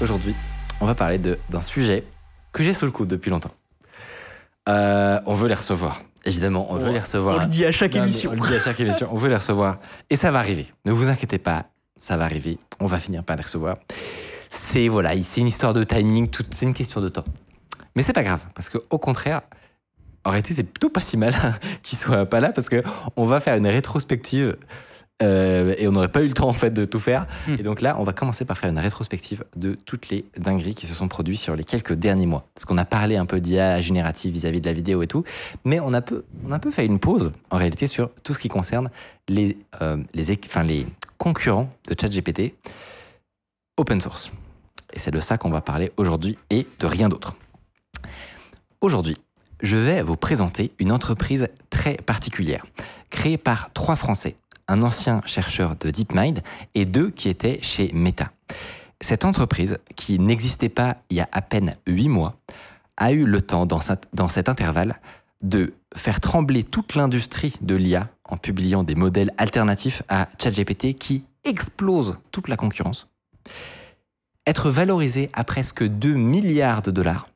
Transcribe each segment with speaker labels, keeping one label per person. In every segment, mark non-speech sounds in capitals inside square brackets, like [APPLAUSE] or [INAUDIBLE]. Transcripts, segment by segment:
Speaker 1: Aujourd'hui, on va parler d'un sujet que j'ai sous le coude depuis longtemps. Euh, on veut les recevoir. Évidemment, on veut les recevoir.
Speaker 2: On le dit à chaque
Speaker 1: Non,
Speaker 2: émission.
Speaker 1: On le dit à chaque émission. On veut les recevoir. Et ça va arriver. Ne vous inquiétez pas. Ça va arriver. On va finir par les recevoir. C'est voilà, une histoire de timing. C'est une question de temps. Mais c'est pas grave. Parce que au contraire, en réalité, c'est plutôt pas si mal [LAUGHS] qu'ils soient pas là parce que on va faire une rétrospective. Euh, et on n'aurait pas eu le temps en fait de tout faire.
Speaker 2: Hmm.
Speaker 1: Et donc là, on va commencer par faire une rétrospective de toutes les dingueries qui se sont produites sur les quelques derniers mois. Parce qu'on a parlé un peu d'IA générative vis-à-vis de la vidéo et tout, mais on a, peu, on a un peu fait une pause en réalité sur tout ce qui concerne les, euh, les, équ- enfin, les concurrents de ChatGPT open source. Et c'est de ça qu'on va parler aujourd'hui et de rien d'autre. Aujourd'hui, je vais vous présenter une entreprise très particulière, créée par trois Français, un ancien chercheur de DeepMind et deux qui étaient chez Meta. Cette entreprise, qui n'existait pas il y a à peine huit mois, a eu le temps dans, cet- dans cet intervalle de faire trembler toute l'industrie de l'IA en publiant des modèles alternatifs à ChatGPT qui explosent toute la concurrence, être valorisé à presque 2 milliards de dollars,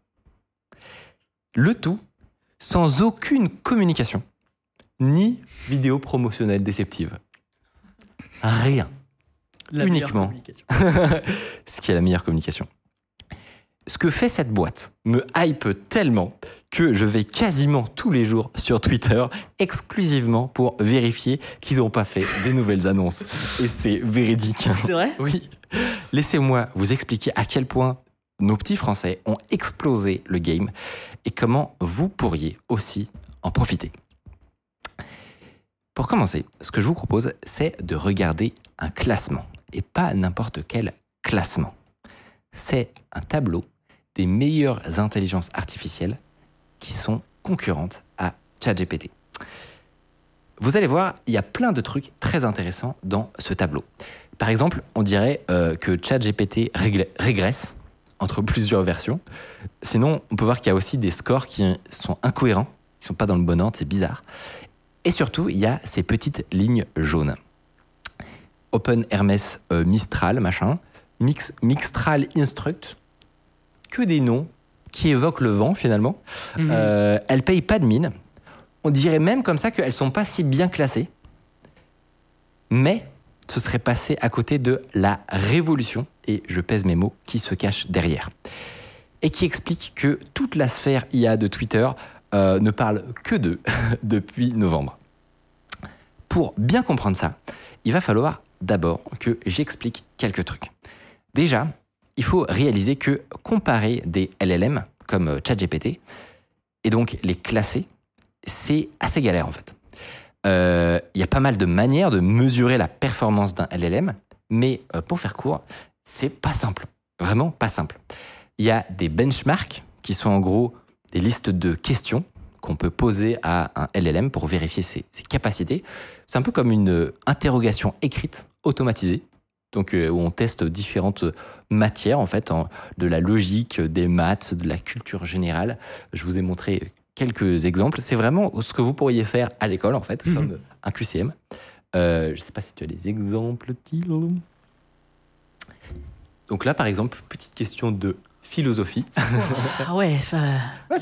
Speaker 1: le tout sans aucune communication, ni vidéo promotionnelle déceptive. Rien.
Speaker 2: La
Speaker 1: uniquement. [LAUGHS] Ce qui est la meilleure communication. Ce que fait cette boîte me hype tellement que je vais quasiment tous les jours sur Twitter exclusivement pour vérifier qu'ils n'ont pas fait des nouvelles annonces. Et c'est véridique.
Speaker 2: C'est vrai? [LAUGHS]
Speaker 1: Oui. Laissez-moi vous expliquer à quel point nos petits Français ont explosé le game et comment vous pourriez aussi en profiter. Pour commencer, ce que je vous propose, c'est de regarder un classement et pas n'importe quel classement. C'est un tableau des meilleures intelligences artificielles qui sont concurrentes à ChatGPT. Vous allez voir, il y a plein de trucs très intéressants dans ce tableau. Par exemple, on dirait euh, que ChatGPT régresse entre [LAUGHS] plusieurs versions. Sinon, on peut voir qu'il y a aussi des scores qui sont incohérents, qui sont pas dans le bon ordre, c'est bizarre. Et surtout, il y a ces petites lignes jaunes. Open Hermes euh, Mistral, machin. Mix, Mixtral Instruct. Que des noms qui évoquent le vent, finalement.
Speaker 2: Mhm.
Speaker 1: Euh, elles payent pas de mine. On dirait même comme ça qu'elles sont pas si bien classées. Mais ce serait passé à côté de la révolution, et je pèse mes mots, qui se cache derrière. Et qui explique que toute la sphère IA de Twitter euh, ne parle que d'eux [LAUGHS] depuis novembre. Pour bien comprendre ça, il va falloir d'abord que j'explique quelques trucs. Déjà, il faut réaliser que comparer des LLM comme ChatGPT et donc les classer, c'est assez galère en fait. Euh, Il y a pas mal de manières de mesurer la performance d'un LLM, mais euh, pour faire court, c'est pas simple. Vraiment pas simple. Il y a des benchmarks qui sont en gros des listes de questions qu'on peut poser à un LLM pour vérifier ses, ses capacités. C'est un peu comme une interrogation écrite automatisée, donc euh, où on teste différentes matières en fait, en- de la logique, des maths, de la culture générale. Je vous ai montré quelques exemples. C'est vraiment ce que vous pourriez faire à l'école en fait,
Speaker 2: Mhm.
Speaker 1: comme un QCM. Euh, je ne sais pas si tu as des exemples, Thiel. Donc là, par exemple, petite question de philosophie.
Speaker 2: Ah ouais, ça.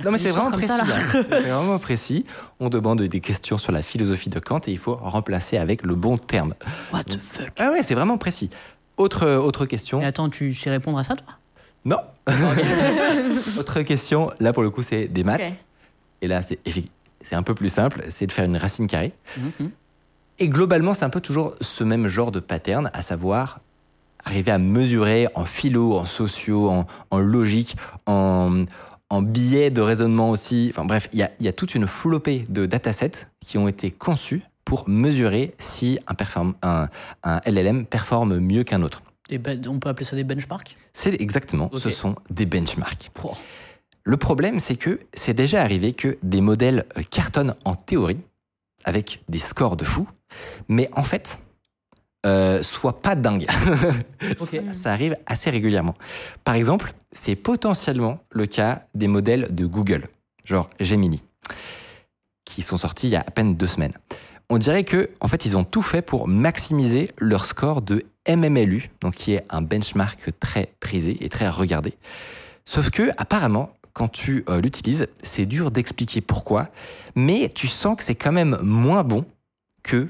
Speaker 1: non, mais c'est vraiment précis. hein. C'est vraiment précis. On demande des questions sur la philosophie de Kant et il faut remplacer avec le bon terme.
Speaker 2: What the fuck?
Speaker 1: Ah ouais, c'est vraiment précis. Autre, autre question.
Speaker 2: Et attends, tu sais répondre à ça, toi?
Speaker 1: Non. [LAUGHS] autre question. Là, pour le coup, c'est des maths. Et là, c'est un peu plus simple. C'est de faire une racine carrée.
Speaker 2: Mhm.
Speaker 1: Et globalement, c'est un peu toujours ce même genre de pattern, à savoir arriver à mesurer en philo, en sociaux, en, en logique, en, en biais de raisonnement aussi. Enfin bref, il y a, il y a toute une flopée de datasets qui ont été conçus pour mesurer si un, perform- un- un LLM performe mieux qu'un autre.
Speaker 2: Des ben- on peut appeler ça des benchmarks?
Speaker 1: C'est exactement, ce sont des benchmarks. Le problème, c'est que c'est déjà arrivé que des modèles cartonnent en théorie, avec des scores de fou, mais en fait, euh, soient pas dingues. [LAUGHS] ça, ça arrive assez régulièrement. Par exemple, c'est potentiellement le cas des modèles de Google, genre Gemini, qui sont sortis il y a à peine deux semaines. On dirait que, en fait, ils ont tout fait pour maximiser leur score de MMLU, donc qui est un benchmark très prisé et très regardé. Sauf que, apparemment, quand tu euh, l'utilises, c'est dur d'expliquer pourquoi, mais tu sens que c'est quand même moins bon que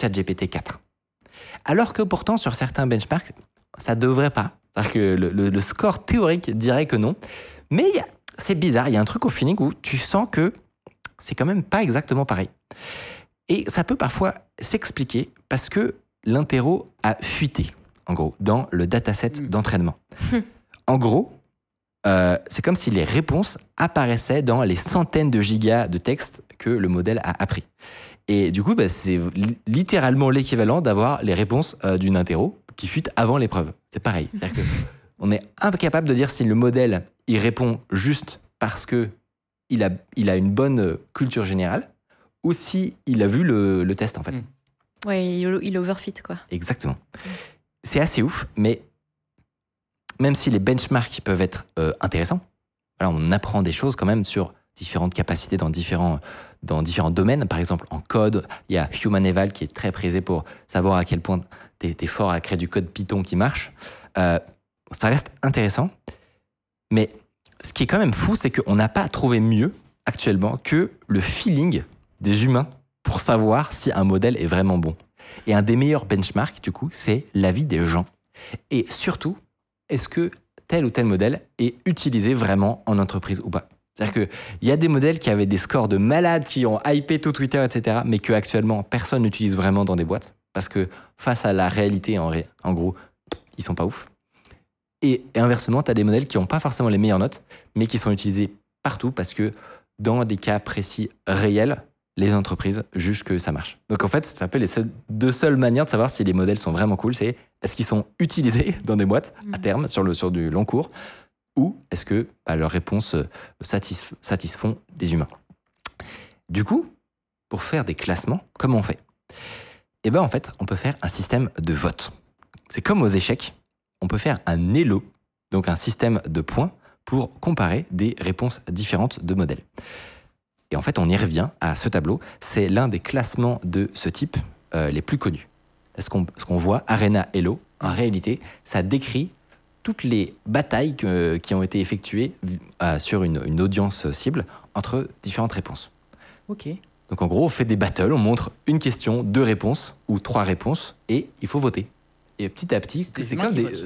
Speaker 1: ChatGPT 4. Alors que pourtant, sur certains benchmarks, ça devrait pas. C'est-à-dire que le, le- le score théorique dirait que non. Mais c'est bizarre, il y a un truc au feeling où tu sens que c'est quand même pas exactement pareil. Et ça peut parfois s'expliquer parce que l'interro a fuité, en gros, dans le dataset
Speaker 2: Mm.
Speaker 1: d'entraînement. en gros, euh, c'est comme si les réponses apparaissaient dans les centaines de gigas de texte que le modèle a appris. Et du coup, bah, c'est li- littéralement l'équivalent d'avoir les réponses euh, d'une interro qui fuite avant l'épreuve. C'est pareil. C'est-à-dire que [LAUGHS] on est incapable de dire si le modèle il répond juste parce que il a, il a une bonne euh, culture générale ou si il a vu le, le test en fait.
Speaker 2: Mm.
Speaker 3: Ouais, il, il overfit quoi.
Speaker 1: Exactement. C'est assez ouf, mais même si les benchmarks peuvent être euh, intéressants, voilà, on apprend des choses quand même sur différentes capacités dans différents, dans différents domaines. Par exemple, en code, il y a Human Eval qui est très prisé pour savoir à quel point tu es, fort à créer du code Python qui marche. Euh, ça reste intéressant, mais ce qui est quand même fou, c'est qu'on n'a pas trouvé mieux actuellement que le feeling des humains pour savoir si un modèle est vraiment bon. Et un des meilleurs benchmarks, du coup, c'est l'avis des gens. Et surtout, est-ce que tel ou tel modèle est utilisé vraiment en entreprise ou pas? C'est-à-dire qu'il y a des modèles qui avaient des scores de malades, qui ont hypé tout Twitter, etc., mais que actuellement personne n'utilise vraiment dans des boîtes. Parce que face à la réalité, en, ré- en gros, ils sont pas ouf. Et, et inversement, tu as des modèles qui n'ont pas forcément les meilleures notes, mais qui sont utilisés partout parce que dans des cas précis réels, les entreprises jugent que ça marche. Donc en fait, ça peut les seules- deux seules manières de savoir si les modèles sont vraiment cool, c'est est-ce qu'ils sont utilisés [LAUGHS] dans des boîtes à
Speaker 3: Mhm.
Speaker 1: terme sur, le, sur du long cours, ou est-ce que bah, leurs réponses euh, satisf- satisfont les humains? Du coup, pour faire des classements, comment on fait? Eh bien en fait, on peut faire un système de vote. C'est comme aux échecs, on peut faire un ELO, donc un système de points pour comparer des réponses différentes de modèles. Et en fait, on y revient à ce tableau. C'est l'un des classements de ce type euh, les plus connus. Ce qu'on voit, Arena Elo, en réalité, ça décrit toutes les batailles que- qui ont été effectuées euh, sur une, une audience cible entre différentes réponses.
Speaker 2: Ok.
Speaker 1: Donc en gros, on fait des battles, on montre une question, deux réponses ou trois réponses et il faut voter. Et petit à petit,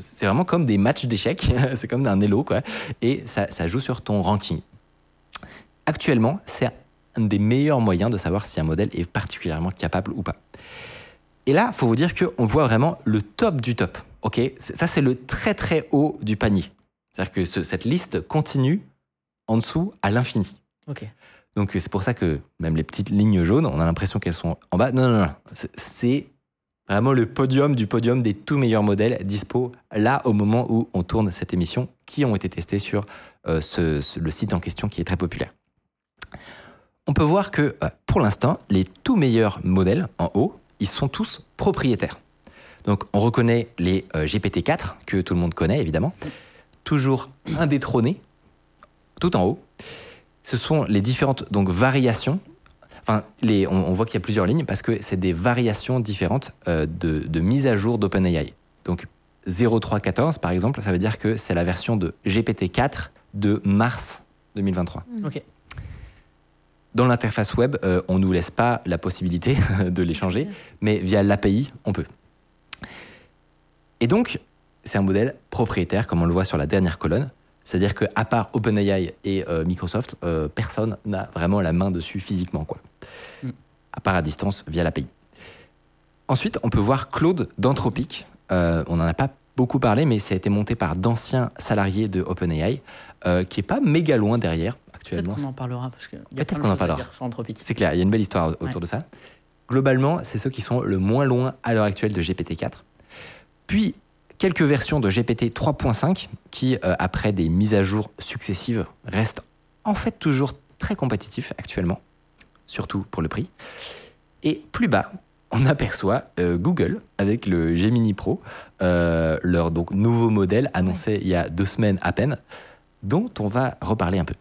Speaker 1: c'est vraiment comme des matchs d'échecs, [LAUGHS] c'est comme un Elo quoi. Et ça, ça joue sur ton ranking. Actuellement, c'est un des meilleurs moyens de savoir si un modèle est particulièrement capable ou pas. Et là, faut vous dire qu'on voit vraiment le top du top. Ok, ça c'est le très très haut du panier. C'est-à-dire que ce- cette liste continue en dessous à l'infini.
Speaker 2: Ok.
Speaker 1: Donc c'est pour ça que même les petites lignes jaunes, on a l'impression qu'elles sont en bas. Non, non, non. C'est- vraiment le podium du podium des tout meilleurs modèles dispo là au moment où on tourne cette émission, qui ont été testés sur euh, ce- ce- le site en question qui est très populaire. On peut voir que euh, pour l'instant, les tout meilleurs modèles en haut, ils sont tous propriétaires. Donc on reconnaît les euh, GPT-4 que tout le monde connaît évidemment, toujours indétrônés, tout en haut. Ce sont les différentes donc variations. Enfin, les, on, on voit qu'il y a plusieurs lignes parce que c'est des variations différentes euh, de, de mise à jour d'OpenAI. Donc 0314 par exemple, ça veut dire que c'est la version de GPT-4 de mars 2023.
Speaker 2: Ok.
Speaker 1: Dans l'interface web, euh, on ne nous laisse pas la possibilité [LAUGHS] de les changer, mais via l'API, on peut. Et donc, c'est un modèle propriétaire, comme on le voit sur la dernière colonne. C'est-à-dire qu'à part OpenAI et euh, Microsoft, euh, personne n'a vraiment la main dessus physiquement, quoi.
Speaker 2: Mm.
Speaker 1: À part à distance via l'API. Ensuite, on peut voir Claude d'Anthropic. Euh, on n'en a pas beaucoup parlé, mais ça a été monté par d'anciens salariés de OpenAI, qui est pas méga loin derrière
Speaker 2: Peut-être
Speaker 1: actuellement.
Speaker 2: qu'on en parlera parce que. y a
Speaker 1: Peut-être qu'on en parlera. C'est clair, il y a une belle histoire autour
Speaker 2: Ouais.
Speaker 1: de ça. globalement, c'est ceux qui sont le moins loin à l'heure actuelle de GPT-4. Puis, quelques versions de GPT 3.5 qui, euh, après des mises à jour successives, restent en fait toujours très compétitifs actuellement, surtout pour le prix. Et plus bas, on aperçoit euh, Google avec le Gemini Pro, euh, leur nouveau modèle annoncé il y a deux semaines à peine, dont on va reparler un peu.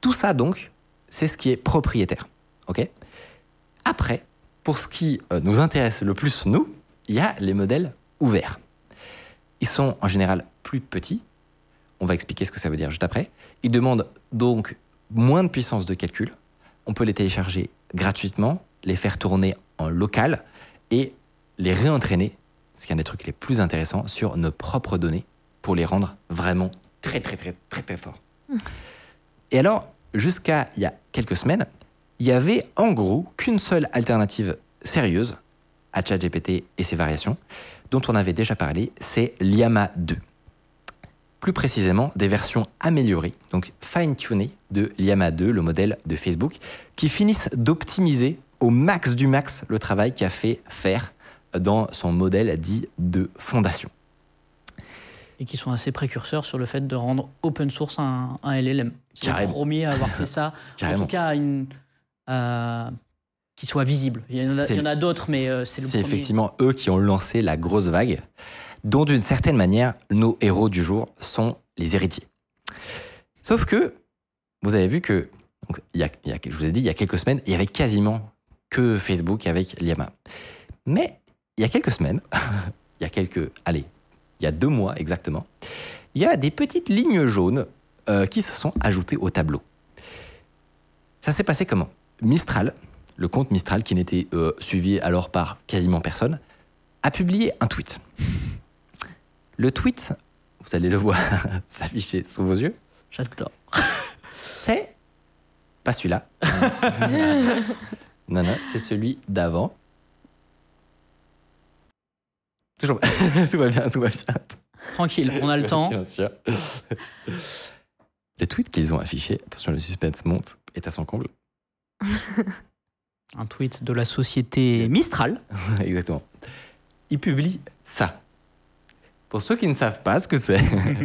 Speaker 1: Tout ça donc, c'est ce qui est propriétaire. Après, pour ce qui nous intéresse le plus, nous, il y a les modèles ouverts. Ils sont en général plus petits. On va expliquer ce que ça veut dire juste après. Ils demandent donc moins de puissance de calcul. On peut les télécharger gratuitement, les faire tourner en local et les réentraîner, ce qui est un des trucs les plus intéressants, sur nos propres données pour les rendre vraiment très très très très très forts. Et alors, jusqu'à il y a quelques semaines, il y avait en gros qu'une seule alternative sérieuse à ChatGPT et ses variations, dont on avait déjà parlé, c'est Llama 2. Plus précisément, des versions améliorées, donc fine-tunées de Llama 2, le modèle de Facebook, qui finissent d'optimiser au max du max le travail qu'a fait faire dans son modèle dit de fondation.
Speaker 2: Et qui sont assez précurseurs sur le fait de rendre open source un, un LLM. Qui est le premier à avoir fait ça. [LAUGHS] en tout cas, une, euh, qui soit visible. Il y en a, d'autres, mais euh, c'est le
Speaker 1: C'est effectivement eux qui ont lancé la grosse vague, dont d'une certaine manière, nos héros du jour sont les héritiers. Sauf que, vous avez vu que, donc, il y a, il y a- je vous ai dit, il y a quelques semaines, il y avait quasiment que Facebook avec Llama. Mais il y a quelques semaines, [LAUGHS] il y a quelques, allez, il y a deux mois exactement, il y a des petites lignes jaunes euh, qui se sont ajoutées au tableau. Ça s'est passé comment? Mistral, le compte Mistral, qui n'était euh, suivi alors par quasiment personne, a publié un tweet. Le tweet, vous allez le voir [LAUGHS] s'afficher sous vos yeux,
Speaker 2: J'adore.
Speaker 1: c'est pas celui-là. [LAUGHS] non, non, c'est celui d'avant. Toujours [LAUGHS] tout va bien, tout va bien.
Speaker 2: Tranquille, on a le temps.
Speaker 1: Bien sûr. Le tweet qu'ils ont affiché, attention, le suspense monte, est à son comble.
Speaker 2: Un tweet de la société Mistral. [LAUGHS]
Speaker 1: Exactement. Il publie ça. Pour ceux qui ne savent pas ce que c'est,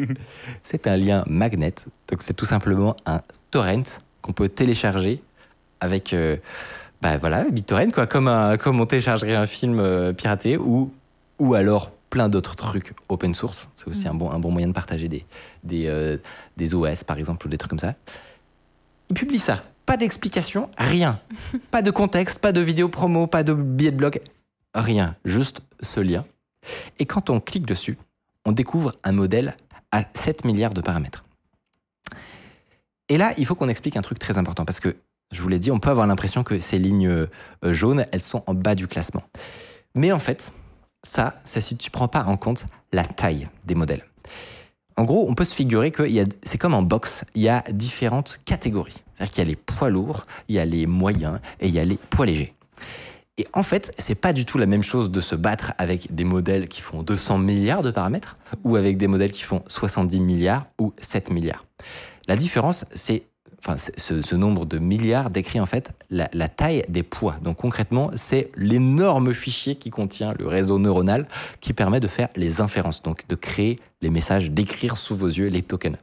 Speaker 1: [LAUGHS] c'est un lien magnet. Donc c'est tout simplement un torrent qu'on peut télécharger avec, euh, bah voilà, BitTorrent quoi, comme un, comme on téléchargerait un film euh, piraté ou ou alors plein d'autres trucs open source. C'est aussi un bon un bon moyen de partager des des euh, des OS par exemple ou des trucs comme ça. Il publie ça. Pas d'explication, rien. [LAUGHS] pas de contexte, pas de vidéo promo, pas de billet de blog, rien. Juste ce lien. Et quand on clique dessus, on découvre un modèle à 7 milliards de paramètres. Et là, il faut qu'on explique un truc très important parce que, je vous l'ai dit, on peut avoir l'impression que ces lignes euh, jaunes, elles sont en bas du classement. Mais en fait, ça, c'est si tu prends pas en compte la taille des modèles. En gros, on peut se figurer que c'est comme en boxe, il y a différentes catégories. C'est-à-dire qu'il y a les poids lourds, il y a les moyens et il y a les poids légers. Et en fait, c'est pas du tout la même chose de se battre avec des modèles qui font 200 milliards de paramètres ou avec des modèles qui font 70 milliards ou 7 milliards. La différence, c'est Enfin, ce, nombre de milliards décrit en fait la taille des poids. Donc concrètement, c'est l'énorme fichier qui contient le réseau neuronal qui permet de faire les inférences, donc de créer les messages, d'écrire sous vos yeux les tokens.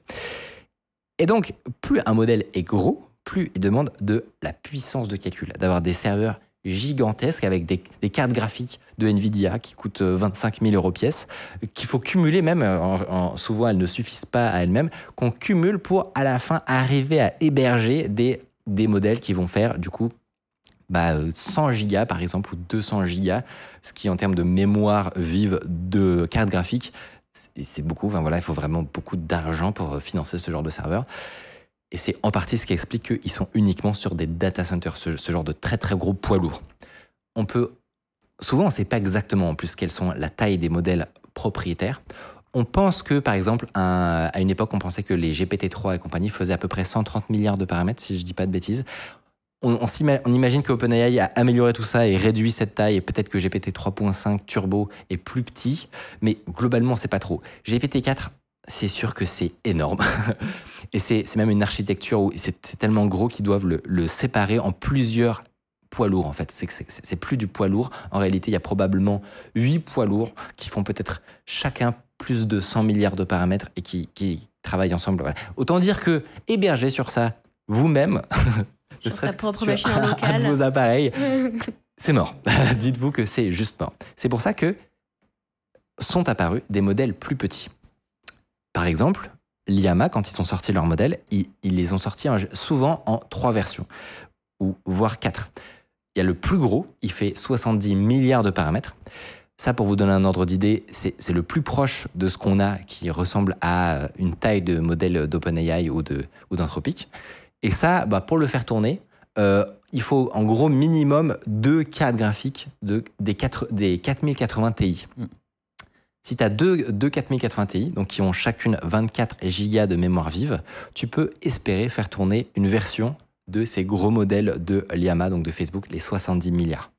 Speaker 1: Et donc, plus un modèle est gros, plus il demande de la puissance de calcul, d'avoir des serveurs gigantesques avec des, cartes graphiques de Nvidia qui coûtent euh, 25 000 euros pièce, qu'il faut cumuler même, euh, en- en- souvent elles ne suffisent pas à elles-mêmes, qu'on cumule pour à la fin arriver à héberger des, modèles qui vont faire du coup bah, euh, 100 gigas par exemple ou 200 gigas, ce qui en termes de mémoire vive de carte graphique, c'est beaucoup. Voilà, il faut vraiment beaucoup d'argent pour euh, financer ce genre de serveur. Et c'est en partie ce qui explique qu'ils sont uniquement sur des data centers, ce, genre de très très gros poids lourds. On peut. Souvent, on ne sait pas exactement en plus quelles sont la taille des modèles propriétaires. On pense que, par exemple, à une époque, on pensait que les GPT-3 et compagnie faisaient à peu près 130 milliards de paramètres, si je ne dis pas de bêtises. On, on imagine que OpenAI a amélioré tout ça et réduit cette taille, et peut-être que GPT 3.5 Turbo est plus petit, mais globalement, c'est pas trop. GPT-4, c'est sûr que c'est énorme. [LAUGHS] Et c'est même une architecture où c'est tellement gros qu'ils doivent le, le séparer en plusieurs poids lourd en fait. C'est plus du poids lourd. En réalité, il y a probablement 8 poids lourds qui font peut-être chacun plus de 100 milliards de paramètres et qui, qui travaillent ensemble. Voilà. Autant dire que héberger sur ça vous-même, [LAUGHS]
Speaker 3: Sur propre machine en
Speaker 1: un de vos appareils, [LAUGHS] c'est mort. Dites-vous que c'est juste mort. C'est pour ça que sont apparus des modèles plus petits. Par exemple, Liama, quand ils sont sortis leurs modèles, ils, les ont sortis en- souvent en trois versions, ou voire quatre. Il y a le plus gros, il fait 70 milliards de paramètres. Ça, pour vous donner un ordre d'idée, c'est le plus proche de ce qu'on a qui ressemble à une taille de modèle d'OpenAI ou d'Anthropic. Et ça, bah, pour le faire tourner, euh, il faut en gros minimum deux cartes graphiques de, des, 4, des 4080 Ti. Si tu as deux, deux 4080 Ti, donc qui ont chacune 24 gigas de mémoire vive, tu peux espérer faire tourner une version de ces gros modèles de Llama, donc de Facebook, les 70 milliards.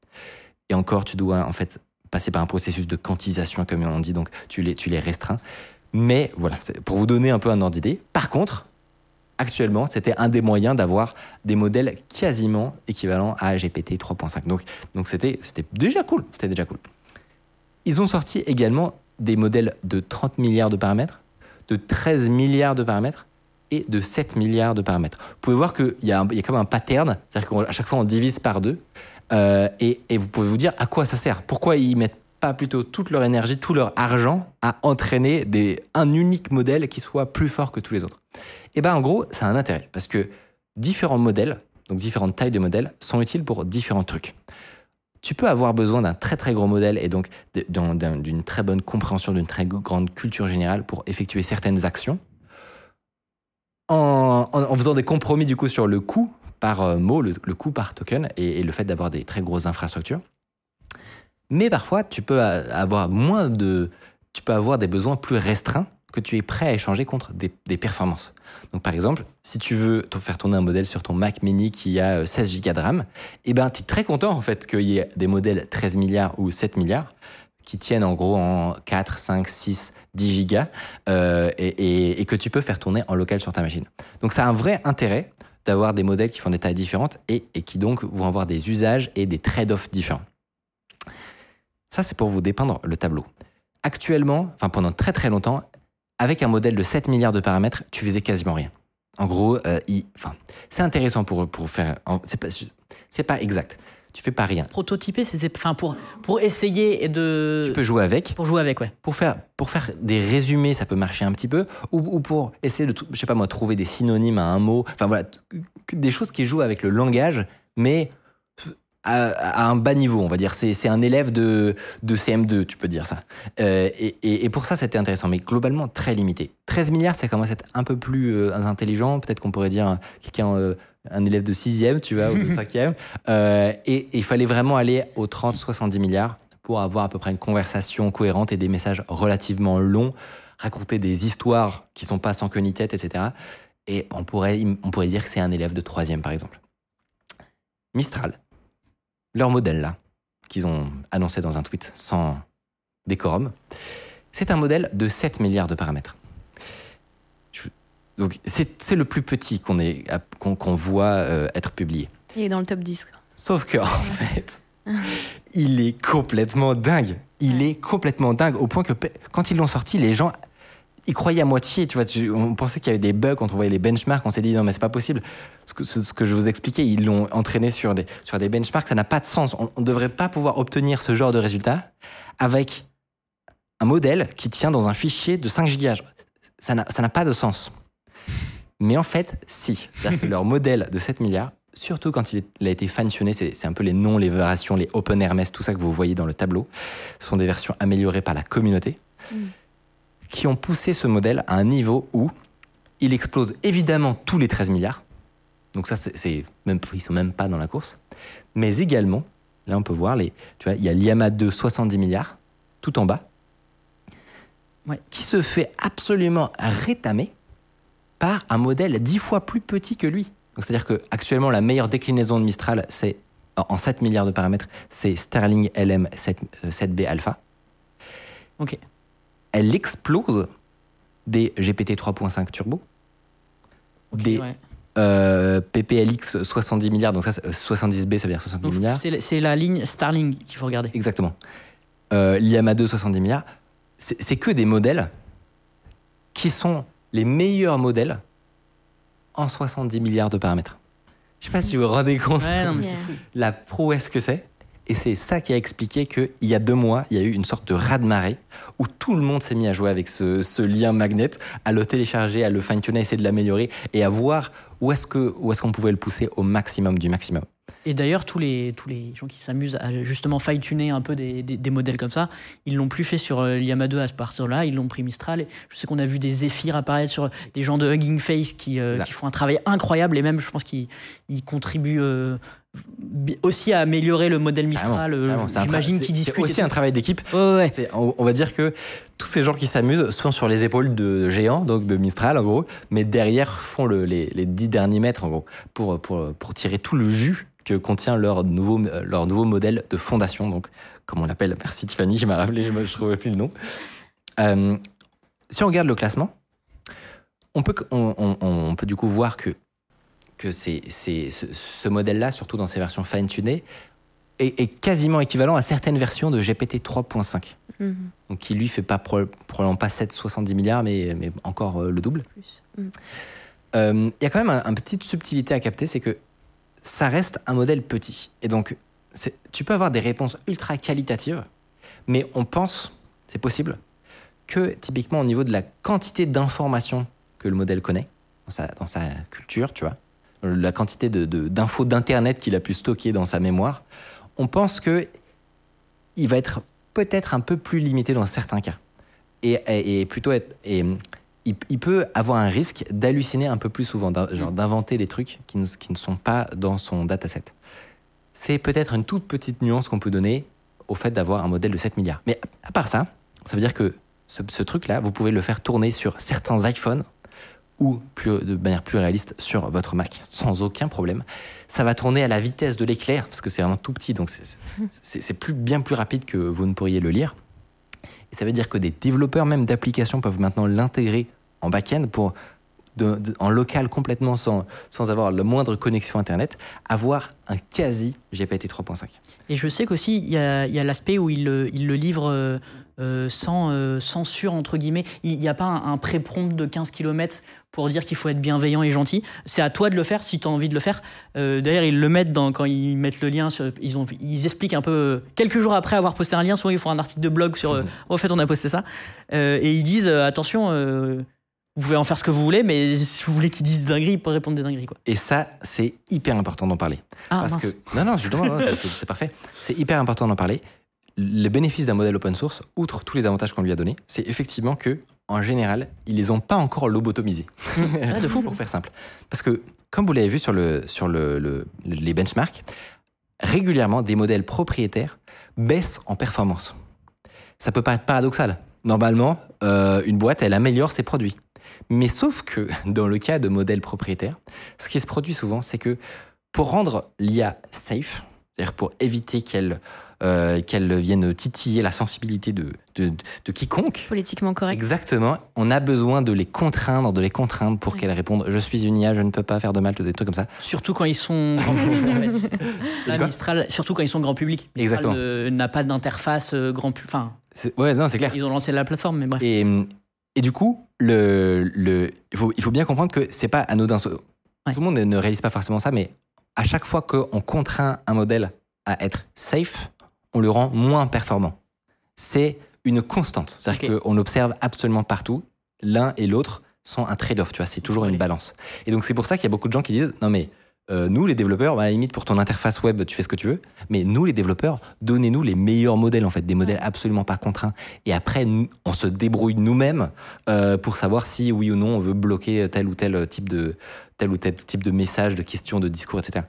Speaker 1: Et encore, tu dois en fait passer par un processus de quantisation, comme on dit, donc tu les, tu les restreins. Mais voilà, pour vous donner un peu un ordre d'idée. Par contre, actuellement, c'était un des moyens d'avoir des modèles quasiment équivalents à GPT 3.5. Donc, donc c'était, c'était déjà cool. C'était déjà cool. Ils ont sorti également des modèles de 30 milliards de paramètres, de 13 milliards de paramètres et de 7 milliards de paramètres. Vous pouvez voir qu'il y, y a comme un pattern, c'est-à-dire qu'à chaque fois on divise par deux, euh, et, vous pouvez vous dire à quoi ça sert. Pourquoi ils mettent pas plutôt toute leur énergie, tout leur argent à entraîner un unique modèle qui soit plus fort que tous les autres? Et bien en gros, ça a un intérêt, parce que différents modèles, donc différentes tailles de modèles, sont utiles pour différents trucs. Tu peux avoir besoin d'un très très gros modèle et donc d'une très bonne compréhension, d'une très grande culture générale pour effectuer certaines actions. En, faisant des compromis du coup sur le coût par euh, mot, le, coût par token et, et le fait d'avoir des très grosses infrastructures. Mais parfois, tu peux avoir moins de, tu peux avoir des besoins plus restreints que tu es prêt à échanger contre des, performances. Donc par exemple, si tu veux faire tourner un modèle sur ton Mac mini qui a euh, 16 Go de RAM, eh ben, tu es très content en fait qu'il y ait des modèles 13 milliards ou 7 milliards qui tiennent en gros en 4, 5, 6, 10 gigas euh, et que tu peux faire tourner en local sur ta machine. Donc ça a un vrai intérêt d'avoir des modèles qui font des tailles différentes et, et qui donc vont avoir des usages et des trade-offs différents. Ça, c'est pour vous dépeindre le tableau. Actuellement, enfin pendant très très longtemps, avec un modèle de 7 milliards de paramètres, tu faisais quasiment rien. En gros, euh, il- enfin, c'est intéressant pour, pour faire. C'est pas, c'est pas exact. Tu fais pas rien.
Speaker 2: Prototyper, c'est enfin pour pour essayer et de
Speaker 1: Tu peux jouer avec.
Speaker 2: pour jouer avec, ouais.
Speaker 1: Pour faire, pour faire des résumés, ça peut marcher un petit peu. Ou, ou pour essayer de, je sais pas moi, trouver des synonymes à un mot. Enfin voilà, des choses qui jouent avec le langage, mais à, à un bas niveau, on va dire. C'est un élève de, de CM2, tu peux dire ça. Euh, et, et- et pour ça, c'était intéressant, mais globalement très limité. 13 milliards, ça commence à être un peu plus euh, intelligent. Peut-être qu'on pourrait dire quelqu'un, euh, un élève de 6e, tu vois, ou de [LAUGHS] 5e. Euh, et, et il fallait vraiment aller aux 30-70 milliards pour avoir à peu près une conversation cohérente et des messages relativement longs, raconter des histoires qui sont pas sans queue ni tête, etc. Et on pourrait, on pourrait dire que c'est un élève de 3e, par exemple. Mistral, leur modèle là, qu'ils ont annoncé dans un tweet sans décorum, c'est un modèle de 7 milliards de paramètres. Donc c'est le plus petit qu'on qu'on voit euh, être publié.
Speaker 3: Il est dans le top 10. quoi.
Speaker 1: Sauf que en fait, [LAUGHS] il est complètement dingue. Il est complètement dingue au point que quand ils l'ont sorti, les gens y croyaient à moitié. Tu vois, on pensait qu'il y avait des bugs quand on voyait les benchmarks. On s'est dit non mais c'est pas possible. Ce que, je vous expliquais, ils l'ont entraîné sur des benchmarks. Ça n'a pas de sens. On ne devrait pas pouvoir obtenir ce genre de résultat avec un modèle qui tient dans un fichier de 5 gigas. Ça n'a pas de sens. Mais en fait, si. Que leur modèle de 7 milliards, surtout quand il, il a été fine-tuné, c'est un peu les noms, les variations, les OpenRMS, tout ça que vous voyez dans le tableau, sont des versions améliorées par la communauté,
Speaker 3: Mm.
Speaker 1: Qui ont poussé ce modèle à un niveau où il explose évidemment tous les 13 milliards. Donc ça, c'est même, ils sont même pas dans la course. Mais également, là on peut voir, les, tu vois, il y a l'IAMA 2 70 milliards, tout en bas,
Speaker 2: Ouais.
Speaker 1: qui se fait absolument rétamer par un modèle dix fois plus petit que lui. C'est-à-dire que actuellement la meilleure déclinaison de Mistral, c'est en en 7 milliards de paramètres, c'est Sterling LM 7, euh, 7B Alpha.
Speaker 2: Ok.
Speaker 1: Elle explose des GPT 3.5 Turbo,
Speaker 2: Ok,
Speaker 1: des
Speaker 2: ouais.
Speaker 1: euh, PPLX 70 milliards, donc ça, c'est- euh, 70B, ça veut dire 70
Speaker 2: Donc,
Speaker 1: milliards.
Speaker 2: c'est la ligne Starlink qu'il faut regarder.
Speaker 1: Exactement. Euh, L'IAMA 2, 70 milliards. C'est que des modèles qui sont les meilleurs modèles en 70 milliards de paramètres. Je sais pas si vous vous rendez compte
Speaker 2: Ouais, non, mais c'est
Speaker 3: Yeah.
Speaker 2: fou.
Speaker 1: la prouesse que c'est. Et c'est ça qui a expliqué qu'il y a deux mois, il y a eu une sorte de raz-de-marée où tout le monde s'est mis à jouer avec ce, lien magnet, à le télécharger, à le fine-tuner, à essayer de l'améliorer et à voir où est-ce qu'on pouvait le pousser au maximum du maximum.
Speaker 2: Et d'ailleurs, tous les, tous les gens qui s'amusent à justement fine-tuner un peu des, des- des modèles comme ça, ils l'ont plus fait sur euh, l'IAMA 2 à ce partir-là, ils l'ont pris Mistral. Et je sais qu'on a vu des Zephyr apparaître sur des gens de Hugging Face qui, euh, qui font un travail incroyable et même, je pense qu'ils ils contribuent euh, aussi à améliorer le modèle Mistral. euh,
Speaker 1: c'est
Speaker 2: J'imagine
Speaker 1: c'est-
Speaker 2: qu'ils
Speaker 1: C'est
Speaker 2: discutent. et
Speaker 1: aussi un travail d'équipe.
Speaker 2: Ouais.
Speaker 1: C'est- On, on va dire que tous ces gens qui s'amusent sont sur les épaules de géants, donc de Mistral en gros, mais derrière font le- les, les dix derniers mètres en gros, pour, pour, pour tirer tout le jus que contient leur nouveau, leur nouveau modèle de fondation, donc comme on l'appelle, merci Tiffany, je m'ai rappelé, je ne trouvais plus le nom. Euh, si on regarde le classement, on peut, on, on- on peut du coup voir que, que c'est, c'est, ce, ce modèle-là, surtout dans ses versions fine-tunées, est, est quasiment équivalent à certaines versions de GPT 3.5
Speaker 3: Mhm.
Speaker 1: donc qui lui fait pas pro- probablement pas 7,70 milliards, mais, mais encore euh, le double. Euh, Il y a quand même un- une petite subtilité à capter, c'est que ça reste un modèle petit. Et donc, tu peux avoir des réponses ultra qualitatives, mais on pense, c'est possible, que typiquement au niveau de la quantité d'informations que le modèle connaît, dans sa, dans sa culture, tu vois, la quantité de- de- d'infos d'Internet qu'il a pu stocker dans sa mémoire, on pense que il va être peut-être un peu plus limité dans certains cas. Et, et- plutôt être. Il, il peut avoir un risque d'halluciner un peu plus souvent, genre d'inventer des trucs qui ne, qui ne sont pas dans son dataset. C'est peut-être une toute petite nuance qu'on peut donner au fait d'avoir un modèle de 7 milliards. Mais à part ça, ça veut dire que ce, ce truc-là, vous pouvez le faire tourner sur certains iPhones ou plus- de manière plus réaliste sur votre Mac sans aucun problème. Ça va tourner à la vitesse de l'éclair parce que c'est vraiment tout petit, donc c'est- c'est c'est plus, bien plus rapide que vous ne pourriez le lire. Et ça veut dire que des développeurs même d'applications peuvent maintenant l'intégrer en back-end pour, en local complètement sans, avoir la moindre connexion Internet, avoir un quasi GPT 3.5.
Speaker 2: Et je sais qu'aussi, il y a, l'aspect où il, le- il le livre euh, euh, sans euh, censure, entre guillemets. Il n'y a pas un, un pré-prompt de 15 km pour dire qu'il faut être bienveillant et gentil. C'est à toi de le faire si tu as envie de le faire. Euh, D'ailleurs, ils le mettent dans, quand ils mettent le lien. Sur, ils, ont, ils expliquent un peu, euh, quelques jours après avoir posté un lien, souvent ils font un article de blog sur euh, en fait, on a posté ça. Euh, et ils disent euh, attention, euh, vous pouvez en faire ce que vous voulez, mais si vous voulez qu'ils disent des dingueries, ils peuvent répondre des dingueries. Quoi.
Speaker 1: Et ça, c'est hyper important d'en parler.
Speaker 2: Ah,
Speaker 1: Parce
Speaker 2: mince.
Speaker 1: que non, non, c'est c'est parfait. C'est hyper important d'en parler. Le bénéfice d'un modèle open source, outre tous les avantages qu'on lui a donnés, c'est effectivement que, en général, ils les ont pas encore lobotomisés. [LAUGHS]
Speaker 2: Ah, de fou.
Speaker 1: Pour faire simple. Parce que, comme vous l'avez vu sur, le, sur le, le- les benchmarks, régulièrement, des modèles propriétaires baissent en performance. Ça peut paraître paradoxal. Normalement, euh, une boîte, elle améliore ses produits. Mais sauf que [LAUGHS] dans le cas de modèles propriétaires, ce qui se produit souvent, c'est que pour rendre l'IA safe, c'est-à-dire pour éviter qu'elle euh, qu'elle vienne titiller la sensibilité de, de, de quiconque,
Speaker 3: Politiquement correct.
Speaker 1: Exactement. On a besoin de les contraindre, de les contraindre pour
Speaker 3: Ouais.
Speaker 1: qu'elles répondent Je suis une IA, je ne peux pas faire de mal, des trucs comme ça.
Speaker 2: Surtout quand ils sont grand public, en fait. [LAUGHS] Mistral, surtout quand ils sont grand public. Mistral
Speaker 1: Exactement.
Speaker 2: n'a pas d'interface euh, grand public. Enfin,
Speaker 1: Ouais, non, c'est clair.
Speaker 2: ils ont lancé la plateforme, mais bref.
Speaker 1: Et, et du coup, le, le, il, faut, il faut bien comprendre que c'est pas anodin. Tout le monde ne réalise pas forcément ça, mais à chaque fois qu'on contraint un modèle à être safe, on le rend moins performant. C'est une constante. C'est-à-dire qu'on l'observe absolument partout. L'un et l'autre sont un trade-off, tu vois, c'est toujours une balance. Et donc c'est pour ça qu'il y a beaucoup de gens qui disent non mais euh, nous les développeurs, bah, à la limite pour ton interface web, tu fais ce que tu veux, mais nous les développeurs, donnez-nous les meilleurs modèles en fait, des modèles absolument pas contraints. Et après, on se débrouille nous-mêmes euh, pour savoir si oui ou non on veut bloquer tel ou tel type de tel ou tel type de message, de questions, de discours, etc.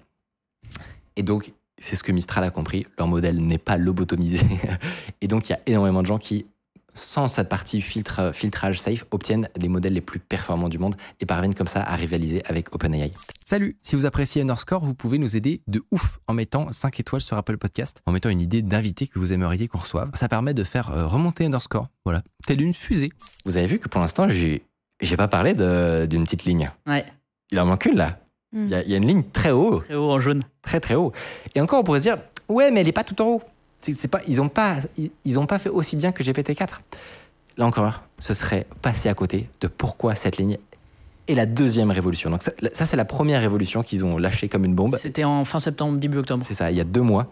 Speaker 1: Et donc c'est ce que Mistral a compris, leur modèle n'est pas lobotomisé. [LAUGHS] Et donc il y a énormément de gens qui sans cette partie filtre, filtrage safe, obtiennent les modèles les plus performants du monde et parviennent comme ça à rivaliser avec OpenAI. Salut, si vous appréciez Underscore, vous pouvez nous aider de ouf en mettant 5 étoiles sur Apple Podcast, en mettant une idée d'invité que vous aimeriez qu'on reçoive. Ça permet de faire euh, remonter Underscore, voilà, telle une fusée. Vous avez vu que pour l'instant, j'ai j'ai pas parlé de- d'une petite ligne.
Speaker 2: Ouais.
Speaker 1: Il en manque une là. Il y, a- il y a une ligne très haut,
Speaker 2: Très haut en jaune.
Speaker 1: très très haut. Et encore, on pourrait se dire, ouais, mais elle est pas tout en haut. C'est, pas, ils n'ont pas, ils, ils ont pas fait aussi bien que GPT-4. Là encore, ce serait passer à côté de pourquoi cette ligne est la deuxième révolution. Donc ça, ça, c'est la première révolution qu'ils ont lâchée comme une bombe.
Speaker 2: C'était en fin septembre, début octobre.
Speaker 1: C'est ça, il y a deux mois.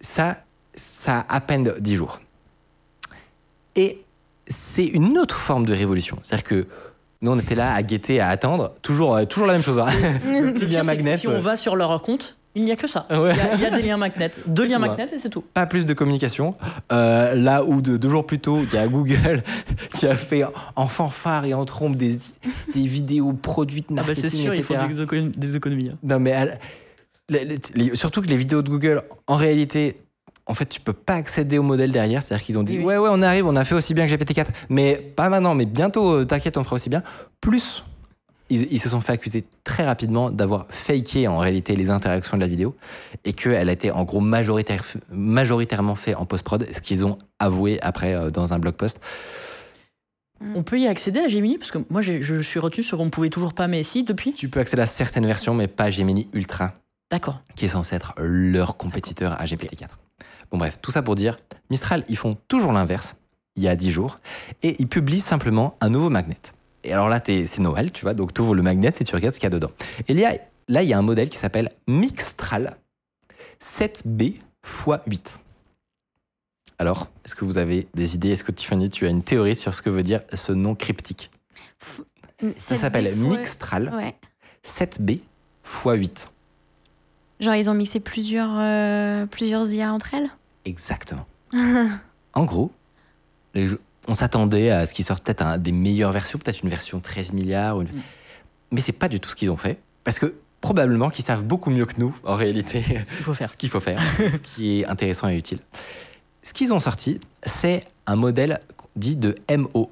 Speaker 1: Ça, ça a à peine dix jours. Et c'est une autre forme de révolution. C'est-à-dire que nous, on était là à guetter, à attendre, toujours, euh, toujours la même chose. hein. [LAUGHS] Petit lien magnet.
Speaker 2: Si on va sur leur compte, il n'y a que ça.
Speaker 1: Ouais.
Speaker 2: Il, y a, il y a des liens magnets. [LAUGHS] Deux liens
Speaker 1: hein.
Speaker 2: magnets et c'est tout.
Speaker 1: Pas plus de communication. Euh, là où de, deux jours plus tôt, il y a [LAUGHS] Google qui a fait en fanfare et en trompe des, des vidéos produites
Speaker 2: Ah bah
Speaker 1: marketing,
Speaker 2: c'est sûr, il faut
Speaker 1: etc.
Speaker 2: des, économies- hein.
Speaker 1: Non, mais elle- les- les- les- surtout que les vidéos de Google, en réalité, en fait, tu peux pas accéder au modèle derrière. C'est-à-dire qu'ils ont dit
Speaker 2: Oui, oui.
Speaker 1: Ouais, ouais, on arrive, on a fait aussi bien que GPT-4. Mais pas maintenant, mais bientôt, euh, t'inquiète, on fera aussi bien. Plus, ils, ils se sont fait accuser très rapidement d'avoir faké en réalité les interactions de la vidéo et qu'elle a été en gros majoritaire, majoritairement fait en post-prod, ce qu'ils ont avoué après euh, dans un blog post.
Speaker 2: On peut y accéder à Gemini? Parce que moi, je suis retenu sur on pouvait toujours pas, mais si, depuis
Speaker 1: Tu peux accéder à certaines versions, mais pas Gemini Ultra.
Speaker 2: D'accord.
Speaker 1: qui est censé être leur compétiteur à GPT-4. Bon bref, tout ça pour dire, Mistral, ils font toujours l'inverse, il y a 10 jours, et ils publient simplement un nouveau magnet. Et alors là, c'est Noël, tu vois, donc tu ouvres le magnet et tu regardes ce qu'il y a dedans. Et il y a- là, il y a un modèle qui s'appelle Mixtral 7B x 8. Alors, est-ce que vous avez des idées? Est-ce que Tiffany, tu as une théorie sur ce que veut dire ce nom cryptique? Ça s'appelle Mixtral
Speaker 3: Ouais.
Speaker 1: 7B x 8.
Speaker 3: Genre, ils ont mixé plusieurs, euh, plusieurs IA entre elles
Speaker 1: Exactement. [LAUGHS] en gros, les jeux- on s'attendait à ce qu'ils sortent peut-être un- des meilleures versions, peut-être une version 13 milliards. ou une-
Speaker 2: Mm.
Speaker 1: Mais c'est pas du tout ce qu'ils ont fait. Parce que probablement qu'ils savent beaucoup mieux que nous, en réalité, [LAUGHS]
Speaker 2: Il faut faire.
Speaker 1: ce qu'il faut faire, [LAUGHS] ce qui est intéressant et utile. Ce qu'ils ont sorti, c'est un modèle dit de MOE.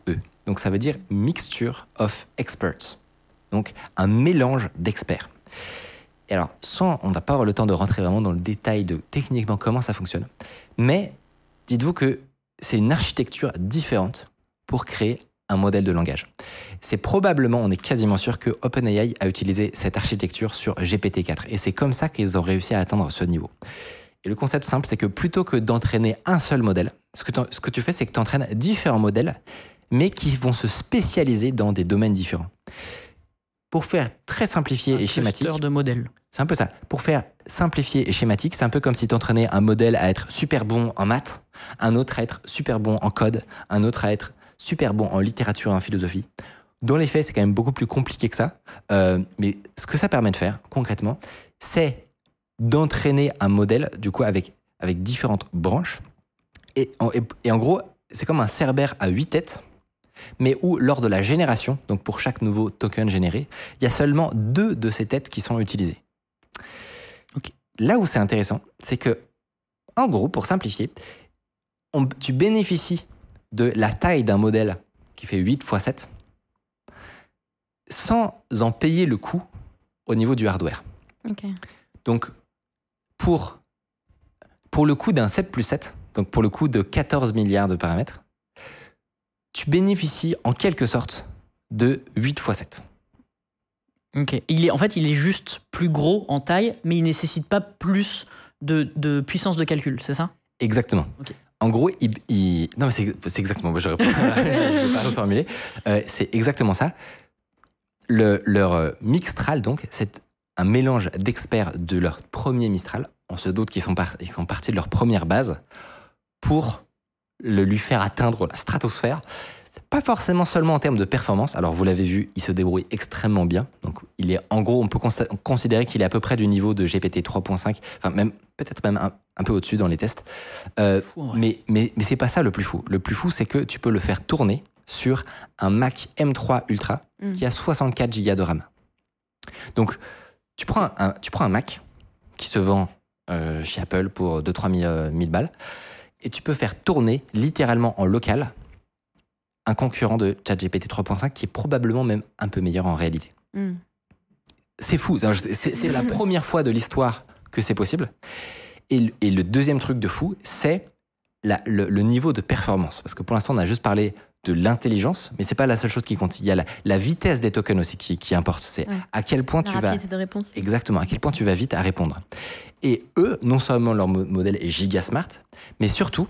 Speaker 1: Donc ça veut dire Mixture of Experts. Donc un mélange d'experts. Et alors, sans, on ne va pas avoir le temps de rentrer vraiment dans le détail de techniquement comment ça fonctionne. Mais dites-vous que c'est une architecture différente pour créer un modèle de langage. C'est probablement, on est quasiment sûr que OpenAI a utilisé cette architecture sur GPT-4. Et c'est comme ça qu'ils ont réussi à atteindre ce niveau. Et le concept simple, c'est que plutôt que d'entraîner un seul modèle, ce que, ce que tu fais, c'est que tu entraînes différents modèles, mais qui vont se spécialiser dans des domaines différents. Pour faire très simplifié
Speaker 2: Un
Speaker 1: et schématique,
Speaker 2: de modèles.
Speaker 1: c'est un peu ça. Pour faire simplifié et schématique, c'est un peu comme si tu entraînais un modèle à être super bon en maths, un autre à être super bon en code, un autre à être super bon en littérature et en philosophie. Dans les faits, c'est quand même beaucoup plus compliqué que ça. Euh, mais ce que ça permet de faire, concrètement, c'est d'entraîner un modèle, du coup, avec, avec différentes branches. Et en, et- et en gros, c'est comme un Cerbère à 8 têtes, mais où, lors de la génération, donc pour chaque nouveau token généré, il y a seulement deux de ces têtes qui sont utilisées. Là où c'est intéressant, c'est que, en gros, pour simplifier, on- tu bénéficies de la taille d'un modèle qui fait 8 x 7 sans en payer le coût au niveau du hardware. Donc, pour, pour le coût d'un 7 plus 7, donc pour le coût de 14 milliards de paramètres, tu bénéficies en quelque sorte de 8 x 7.
Speaker 2: Ok. Il est, en fait, il est juste plus gros en taille, mais il nécessite pas plus de, de puissance de calcul, c'est ça?
Speaker 1: Exactement.
Speaker 2: Ok.
Speaker 1: En gros, il, il- non mais c'est exactement. Je ne [LAUGHS] vais pas reformuler. Euh, c'est exactement ça. Le- leur euh, Mixtral, donc, c'est un mélange d'experts de leur premier Mistral. On se doute qu'ils sont, par- sont partis de leur première base pour le lui faire atteindre la stratosphère. Pas forcément seulement en termes de performance. Alors, vous l'avez vu, il se débrouille extrêmement bien. Donc, il est, en gros, on peut considérer qu'il est à peu près du niveau de GPT 3.5. Enfin, même, peut-être même un, un peu au-dessus dans les tests. Euh,
Speaker 2: Fou,
Speaker 1: mais mais, mais c'est pas ça le plus fou. Le plus fou, c'est que tu peux le faire tourner sur un Mac M3 Ultra
Speaker 3: Mm.
Speaker 1: qui a 64 Go de RAM. Donc, tu prends un, tu prends un Mac qui se vend euh, chez Apple pour 2-3 000, 1000 balles et tu peux faire tourner littéralement en local un concurrent de ChatGPT 3.5 qui est probablement même un peu meilleur en réalité.
Speaker 3: Hmm.
Speaker 1: C'est fou. C'est- la [LAUGHS] première fois de l'histoire que c'est possible. Et, le- et le deuxième truc de fou, c'est le niveau de performance. Parce que pour l'instant, on a juste parlé de l'intelligence, mais c'est pas la seule chose qui compte. Il y a la, la vitesse des tokens aussi qui, qui importe. C'est
Speaker 3: Ouais.
Speaker 1: à quel point
Speaker 3: La
Speaker 1: tu vas
Speaker 3: de réponse.
Speaker 1: exactement à quel point tu vas vite à répondre. Et eux, non seulement leur mo- modèle est giga smart, mais surtout,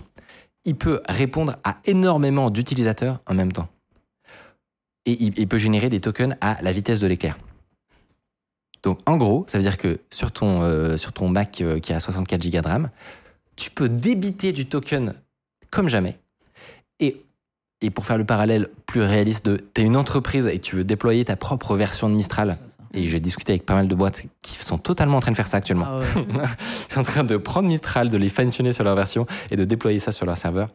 Speaker 1: il peut répondre à énormément d'utilisateurs en même temps. Et il, il peut générer des tokens à la vitesse de l'éclair. Donc en gros, ça veut dire que sur ton, euh, sur ton Mac euh, qui a 64 Go de RAM, tu peux débiter du token comme jamais. Et, et pour faire le parallèle plus réaliste de, tu es une entreprise et tu veux déployer ta propre version de Mistral, et j'ai discuté avec pas mal de boîtes qui sont totalement en train de faire ça actuellement.
Speaker 2: Ah ouais. [LAUGHS]
Speaker 1: Ils sont en train de prendre Mistral, de les fine-tuner sur leur version et de déployer ça sur leur serveur.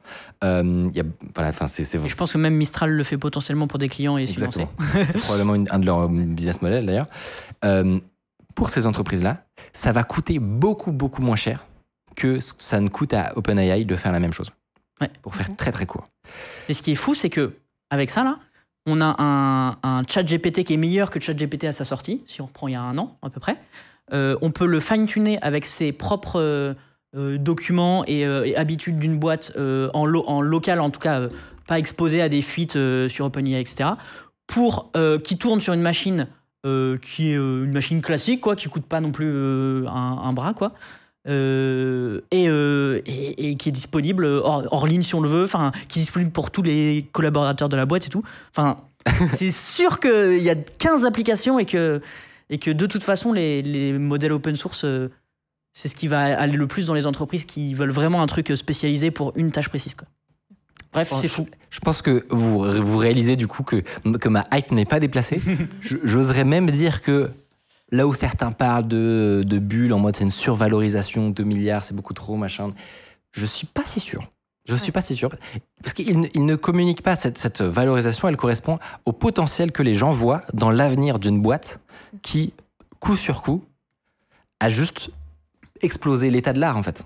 Speaker 1: Euh, y a, voilà, c'est,
Speaker 2: je pense que même Mistral le fait potentiellement pour des clients et.
Speaker 1: Exactement. [LAUGHS] c'est probablement une- un de leurs business models d'ailleurs. Euh, pour ces entreprises-là, ça va coûter beaucoup, beaucoup moins cher que ça ne coûte à OpenAI de faire la même chose.
Speaker 2: Ouais.
Speaker 1: Pour faire très, très court.
Speaker 2: Et ce qui est fou, c'est que avec ça là, on a un, chat GPT qui est meilleur que chat GPT à sa sortie, si on reprend il y a un an à peu près. Euh, on peut le fine-tuner avec ses propres euh, euh, documents et, habitudes d'une boîte en, lo- en local, en tout cas pas exposé à des fuites sur OpenAI, etc. Pour qui tourne sur une machine qui est une machine classique, quoi, qui coûte pas non plus un, un bras, quoi. Euh, et, euh, et, et qui est disponible hors, hors ligne si on le veut, enfin qui est disponible pour tous les collaborateurs de la boîte et tout. Enfin, [LAUGHS] c'est sûr qu'il y a 15 applications et que, et que de toute façon les, les modèles open source, euh, c'est ce qui va aller le plus dans les entreprises qui veulent vraiment un truc spécialisé pour une tâche précise. Quoi. Bref, c'est fou.
Speaker 1: Je pense que vous, vous réalisez du coup que, que ma hype n'est pas déplacée. [LAUGHS] J'oserais même dire que là où certains parlent de, de bulles en mode c'est une survalorisation, 2 milliards, c'est beaucoup trop, machin, je suis pas si sûr. Je suis
Speaker 3: Ouais.
Speaker 1: pas si sûr. Parce qu'ils ne, ils ne communiquent pas cette, cette valorisation, elle correspond au potentiel que les gens voient dans l'avenir d'une boîte qui, coup sur coup, a juste explosé l'état de l'art en fait.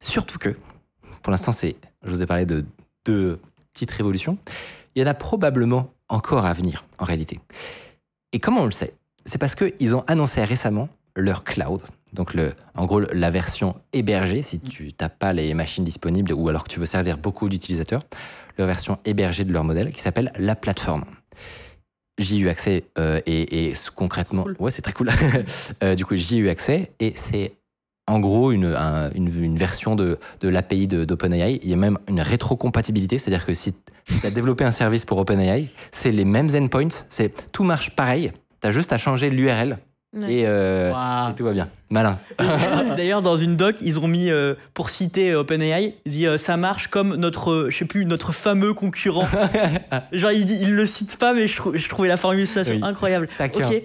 Speaker 1: Surtout que, pour l'instant, c'est, je vous ai parlé de deux petites révolutions, il y en a probablement encore à venir en réalité. Et comment on le sait? C'est parce qu'ils ont annoncé récemment leur cloud, donc le, en gros la version hébergée, si tu n'as pas les machines disponibles ou alors que tu veux servir beaucoup d'utilisateurs, leur version hébergée de leur modèle qui s'appelle la plateforme. J'y ai eu accès euh, et, concrètement, ouais c'est très cool. [LAUGHS] Euh, du coup j'y ai eu accès et c'est en gros une, un- une, une version de, de l'API d'OpenAI. Il y a même une rétrocompatibilité, c'est-à-dire que si tu as développé un service pour OpenAI, c'est les mêmes endpoints, c'est tout marche pareil. Tu as juste à changer l'URL
Speaker 3: Ouais.
Speaker 1: et, euh, et tout va bien. Malin.
Speaker 2: D'ailleurs, dans une doc, ils ont mis, euh, pour citer euh, OpenAI, il dit euh, ça marche comme notre, euh, je sais plus, notre fameux concurrent. [LAUGHS] Genre, il, dit, il le cite pas, mais je, trou- je trouvais la formulation
Speaker 1: Oui.
Speaker 2: incroyable. Ok.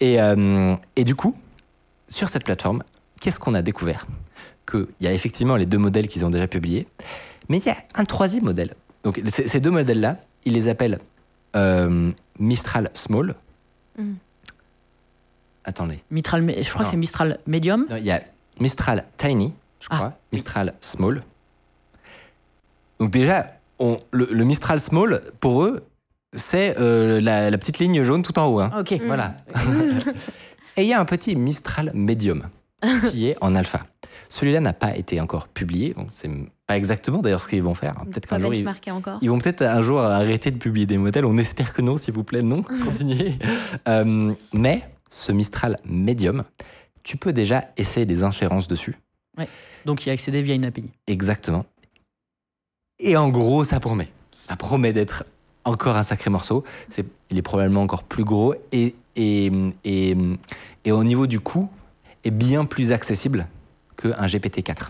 Speaker 1: Et, euh, et du coup, sur cette plateforme, qu'est-ce qu'on a découvert? Qu'il y a effectivement les deux modèles qu'ils ont déjà publiés, mais il y a un troisième modèle. Donc ces ces deux modèles-là, ils les appellent euh, Mistral Small.
Speaker 3: Mhm.
Speaker 1: Attendez.
Speaker 2: Mistral, je crois
Speaker 1: Non.
Speaker 2: que c'est Mistral Medium.
Speaker 1: Il y a Mistral Tiny, je
Speaker 2: Ah,
Speaker 1: crois. Mistral Small. Donc déjà, on- le, le Mistral Small, pour eux, c'est euh, la, la petite ligne jaune tout en haut. hein.
Speaker 2: Ok.
Speaker 1: Voilà. [LAUGHS] Et il y a un petit Mistral Medium qui est en alpha. Celui-là n'a pas été encore publié. Bon, c'est pas exactement d'ailleurs ce qu'ils vont faire. Peut-être qu'un jour, ils, ils vont peut-être un jour arrêter de publier des modèles. On espère que non, s'il vous plaît, non. [LAUGHS] Continuez. Euh, mais ce Mistral Medium, tu peux déjà essayer des inférences dessus.
Speaker 2: Donc, il y a accédé via une API.
Speaker 1: Exactement. Et en gros, ça promet. Ça promet d'être encore un sacré morceau. C'est, il est probablement encore plus gros et, et, et, et au niveau du coût, est bien plus accessible qu'un GPT-4.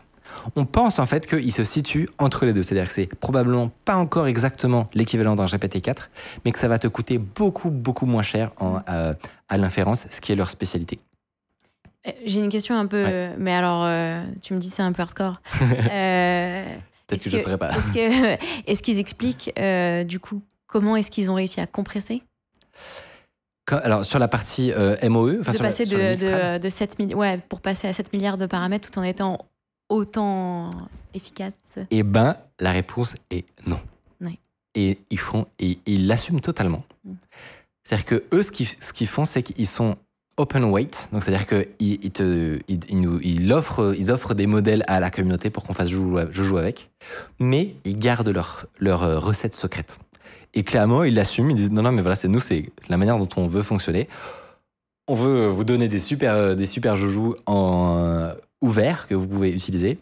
Speaker 1: On pense en fait qu'il se situe entre les deux. C'est-à-dire que c'est probablement pas encore exactement l'équivalent d'un GPT-4, mais que ça va te coûter beaucoup, beaucoup moins cher en, euh, à l'inférence, ce qui est leur spécialité.
Speaker 3: Euh, J'ai une question un peu,
Speaker 1: Ouais.
Speaker 3: mais alors euh, tu me dis c'est un peu hardcore. [LAUGHS] Euh,
Speaker 1: Peut-être que je ne saurais pas.
Speaker 3: Est-ce que [LAUGHS] est-ce qu'ils expliquent euh, du coup comment est-ce qu'ils ont réussi à compresser?
Speaker 1: Alors, sur la partie euh, MOE, enfin,
Speaker 3: de
Speaker 1: sur la-
Speaker 3: passer
Speaker 1: sur le
Speaker 3: de,
Speaker 1: Mistral,
Speaker 3: de, de 7 000 ouais pour passer à 7 milliards de paramètres tout en étant autant efficace.
Speaker 1: Eh ben, la réponse est non. Et ils font, et ils l'assument totalement.
Speaker 3: Mm.
Speaker 1: C'est-à-dire que eux, ce qu'ils, ce font, c'est qu'ils sont open weight, donc c'est-à-dire qu'ils ils te, ils, ils nous, ils offrent, ils offrent des modèles à la communauté pour qu'on fasse joue avec, mais ils gardent leur, leur euh, recette secrète. Et clairement, ils l'assument, ils disent non, non, mais voilà, c'est nous, c'est la manière dont on veut fonctionner. On veut vous donner des super, euh, des super joujoux en euh, ouvert que vous pouvez utiliser.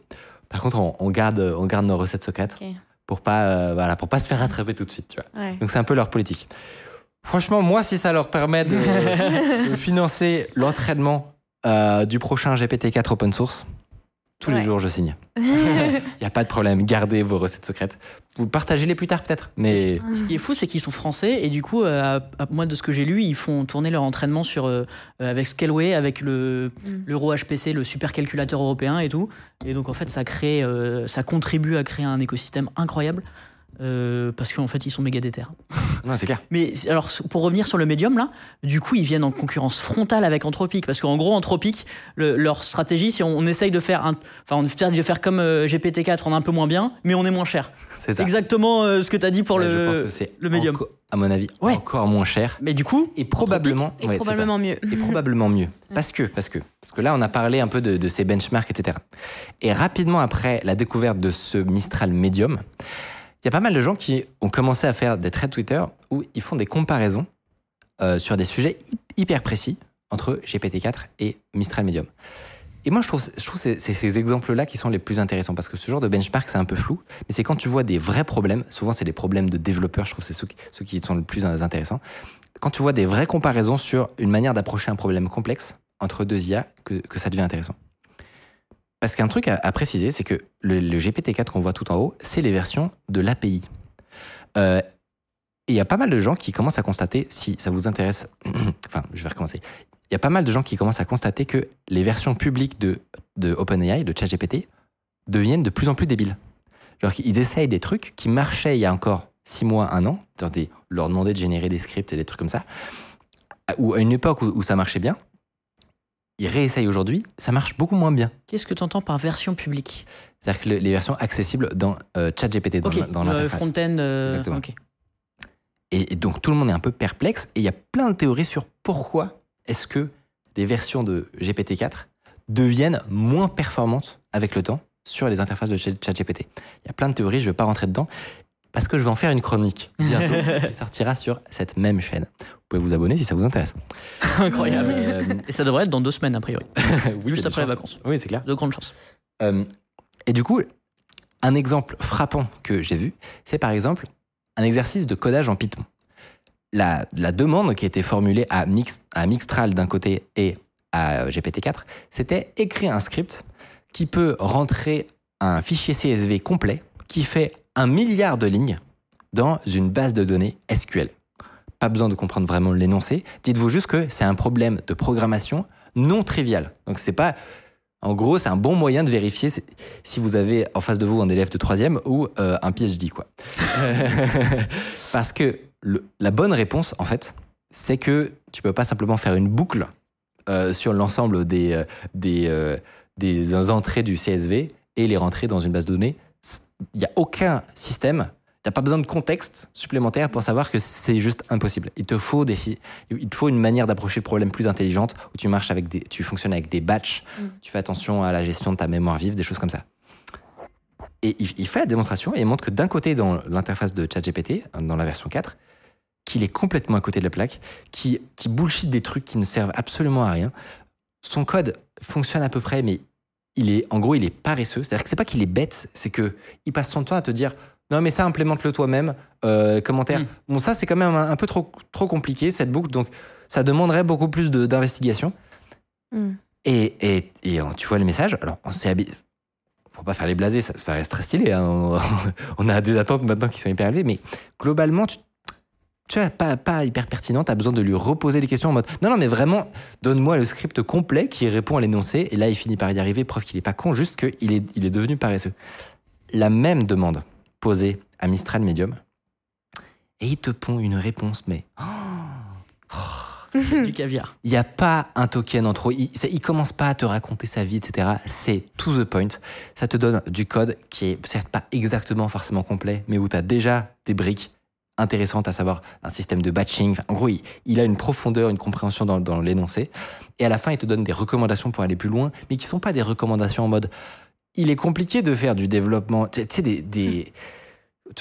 Speaker 1: Par contre, on, on garde, on garde nos recettes secrètes
Speaker 3: Ok.
Speaker 1: pour pas, euh, voilà, pour pas se faire rattraper tout de suite, tu vois.
Speaker 3: Ouais.
Speaker 1: Donc c'est un peu leur politique. Franchement, moi, si ça leur permet de, [LAUGHS] de financer l'entraînement euh, du prochain GPT-4 open source, tous les jours, je signe. [LAUGHS] Il n'y a pas de problème. Gardez vos recettes secrètes. Vous partagez-les plus tard, peut-être. Mais
Speaker 2: Ce qui est fou, c'est qu'ils sont français et du coup, euh, à- à- moi de ce que j'ai lu, ils font tourner leur entraînement sur euh, euh, avec Scaleway, avec le
Speaker 3: Mm.
Speaker 2: l'euro HPC, le supercalculateur européen et tout. Et donc en fait, ça crée, euh, ça contribue à créer un écosystème incroyable euh, parce qu'en fait, ils sont méga déter.
Speaker 1: non, c'est clair.
Speaker 2: Mais c'est- alors, pour revenir sur le médium, là, du coup, ils viennent en concurrence frontale avec Anthropic. Parce qu'en gros, Anthropic, le- leur stratégie, si on, on essaye de faire, un, enfin, on essaye de faire comme euh, GPT-4, on est un peu moins bien, mais on est moins cher.
Speaker 1: C'est
Speaker 2: C'est
Speaker 1: ça.
Speaker 2: exactement euh, ce que tu as dit pour
Speaker 1: Ouais,
Speaker 2: le,
Speaker 1: je pense que c'est
Speaker 2: le médium.
Speaker 1: enco- à mon avis,
Speaker 2: Ouais.
Speaker 1: encore moins cher.
Speaker 2: Mais du coup,
Speaker 1: Et probablement,
Speaker 3: Et
Speaker 1: ouais, c'est
Speaker 3: probablement mieux.
Speaker 1: et probablement mieux. [LAUGHS] Parce que, parce que, parce que là, on a parlé un peu de, de ces benchmarks, etc. Et rapidement après la découverte de ce Mistral Medium, il y a pas mal de gens qui ont commencé à faire des threads Twitter où ils font des comparaisons euh, sur des sujets hy- hyper précis entre GPT-4 et Mistral Medium. Et moi, je trouve, je trouve c'est ces exemples-là qui sont les plus intéressants parce que ce genre de benchmark, c'est un peu flou, mais c'est quand tu vois des vrais problèmes, souvent c'est des problèmes de développeurs, je trouve que c'est ceux, qui- sont le plus intéressants. Quand tu vois des vraies comparaisons sur une manière d'approcher un problème complexe entre deux IA, que ça devient intéressant. Parce qu'un truc à, préciser, c'est que le, le GPT-4 qu'on voit tout en haut, c'est les versions de l'API. Euh, et il y a pas mal de gens qui commencent à constater, si ça vous intéresse, [CLEARS THROAT] enfin, je vais recommencer. Il y a pas mal de gens qui commencent à constater que les versions publiques de, de OpenAI, de ChatGPT, deviennent de plus en plus débiles. Genre qu'ils essayent des trucs qui marchaient il y a encore six mois, un an, leur demander de générer des scripts et des trucs comme ça, ou à une époque où ça marchait bien, ils réessayent aujourd'hui, ça marche beaucoup moins bien.
Speaker 2: qu'est-ce que tu entends par version publique?
Speaker 1: C'est-à-dire que le- les versions accessibles dans euh, ChatGPT, dans,
Speaker 2: Ok,
Speaker 1: la- dans
Speaker 2: le
Speaker 1: l'interface.
Speaker 2: front-end. euh,
Speaker 1: Exactement.
Speaker 2: ok.
Speaker 1: Et, et donc tout le monde est un peu perplexe et il y a plein de théories sur pourquoi est-ce que les versions de GPT-4 deviennent moins performantes avec le temps sur les interfaces de Chat- ChatGPT. Il y a plein de théories, je ne vais pas rentrer dedans parce que je vais en faire une chronique bientôt [LAUGHS] qui sortira sur cette même chaîne. Vous pouvez vous abonner si ça vous intéresse. [LAUGHS]
Speaker 2: Incroyable.
Speaker 1: Euh,
Speaker 2: Et ça devrait être dans deux semaines, a priori. [LAUGHS]
Speaker 1: oui,
Speaker 2: Juste après les vacances.
Speaker 1: Oui, c'est clair.
Speaker 2: De grandes chances.
Speaker 1: Euh, et du coup, un exemple frappant que j'ai vu, c'est par exemple un exercice de codage en Python. La, la demande qui était formulée à, Mix, à Mixtral d'un côté et à GPT-4, c'était écrire un script qui peut rentrer un fichier CSV complet qui fait un milliard de lignes dans une base de données SQL. Pas besoin de comprendre vraiment l'énoncé. Dites-vous juste que c'est un problème de programmation non trivial. Donc c'est pas en gros, c'est un bon moyen de vérifier si- vous avez en face de vous un élève de troisième ou euh, un PhD, quoi. [LAUGHS] Parce que la bonne réponse, en fait, c'est que tu peux pas simplement faire une boucle euh, sur l'ensemble des, euh, des, des entrées du CSV et les rentrer dans une base de données. Il n'y a aucun système, tu n'as pas besoin de contexte supplémentaire pour savoir que c'est juste impossible. Il te faut, des, il te faut une manière d'approcher le problème plus intelligente où tu marches avec des, tu fonctionnes avec des batchs,
Speaker 3: Mm.
Speaker 1: tu fais attention à la gestion de ta mémoire vive, des choses comme ça. Et il, il fait la démonstration et il montre que d'un côté, dans l'interface de ChatGPT, dans la version 4, qu'il est complètement à côté de la plaque, qui, qui bullshit des trucs qui ne servent absolument à rien. Son code fonctionne à peu près, mais il est, en gros, il est paresseux. C'est-à-dire que c'est pas qu'il est bête, c'est que il passe son temps à te dire non mais ça implémente-le toi-même. Euh, commentaire.
Speaker 2: Mm.
Speaker 1: Bon ça c'est quand même un, un peu trop trop compliqué cette boucle, donc ça demanderait beaucoup plus de- d'investigation.
Speaker 3: Mm.
Speaker 1: Et, et, et, euh, tu vois le message? Alors on s'est habi- faut pas faire les blasés, ça, ça reste très stylé. hein. On, [LAUGHS] on a des attentes maintenant qui sont hyper élevées, mais globalement tu tu vois, pas, pas hyper pertinent, tu as besoin de lui reposer des questions en mode non, non, mais vraiment, donne-moi le script complet qui répond à l'énoncé. Et là, il finit par y arriver, preuve qu'il est pas con, juste qu'il est, il est devenu paresseux. La même demande posée à Mistral Medium, et il te pond une réponse, mais [LAUGHS]
Speaker 2: du caviar.
Speaker 1: il n'y a pas un token en trop. Il, c'est- il commence pas à te raconter sa vie, etc. C'est to the point. Ça te donne du code qui est certes pas exactement forcément complet, mais où tu as déjà des briques intéressantes, à savoir un système de batching. Enfin, en gros, il, il a une profondeur, une compréhension dans, dans l'énoncé. Et à la fin, il te donne des recommandations pour aller plus loin, mais qui sont pas des recommandations en mode. Il est compliqué de faire du développement. Tu sais, des. des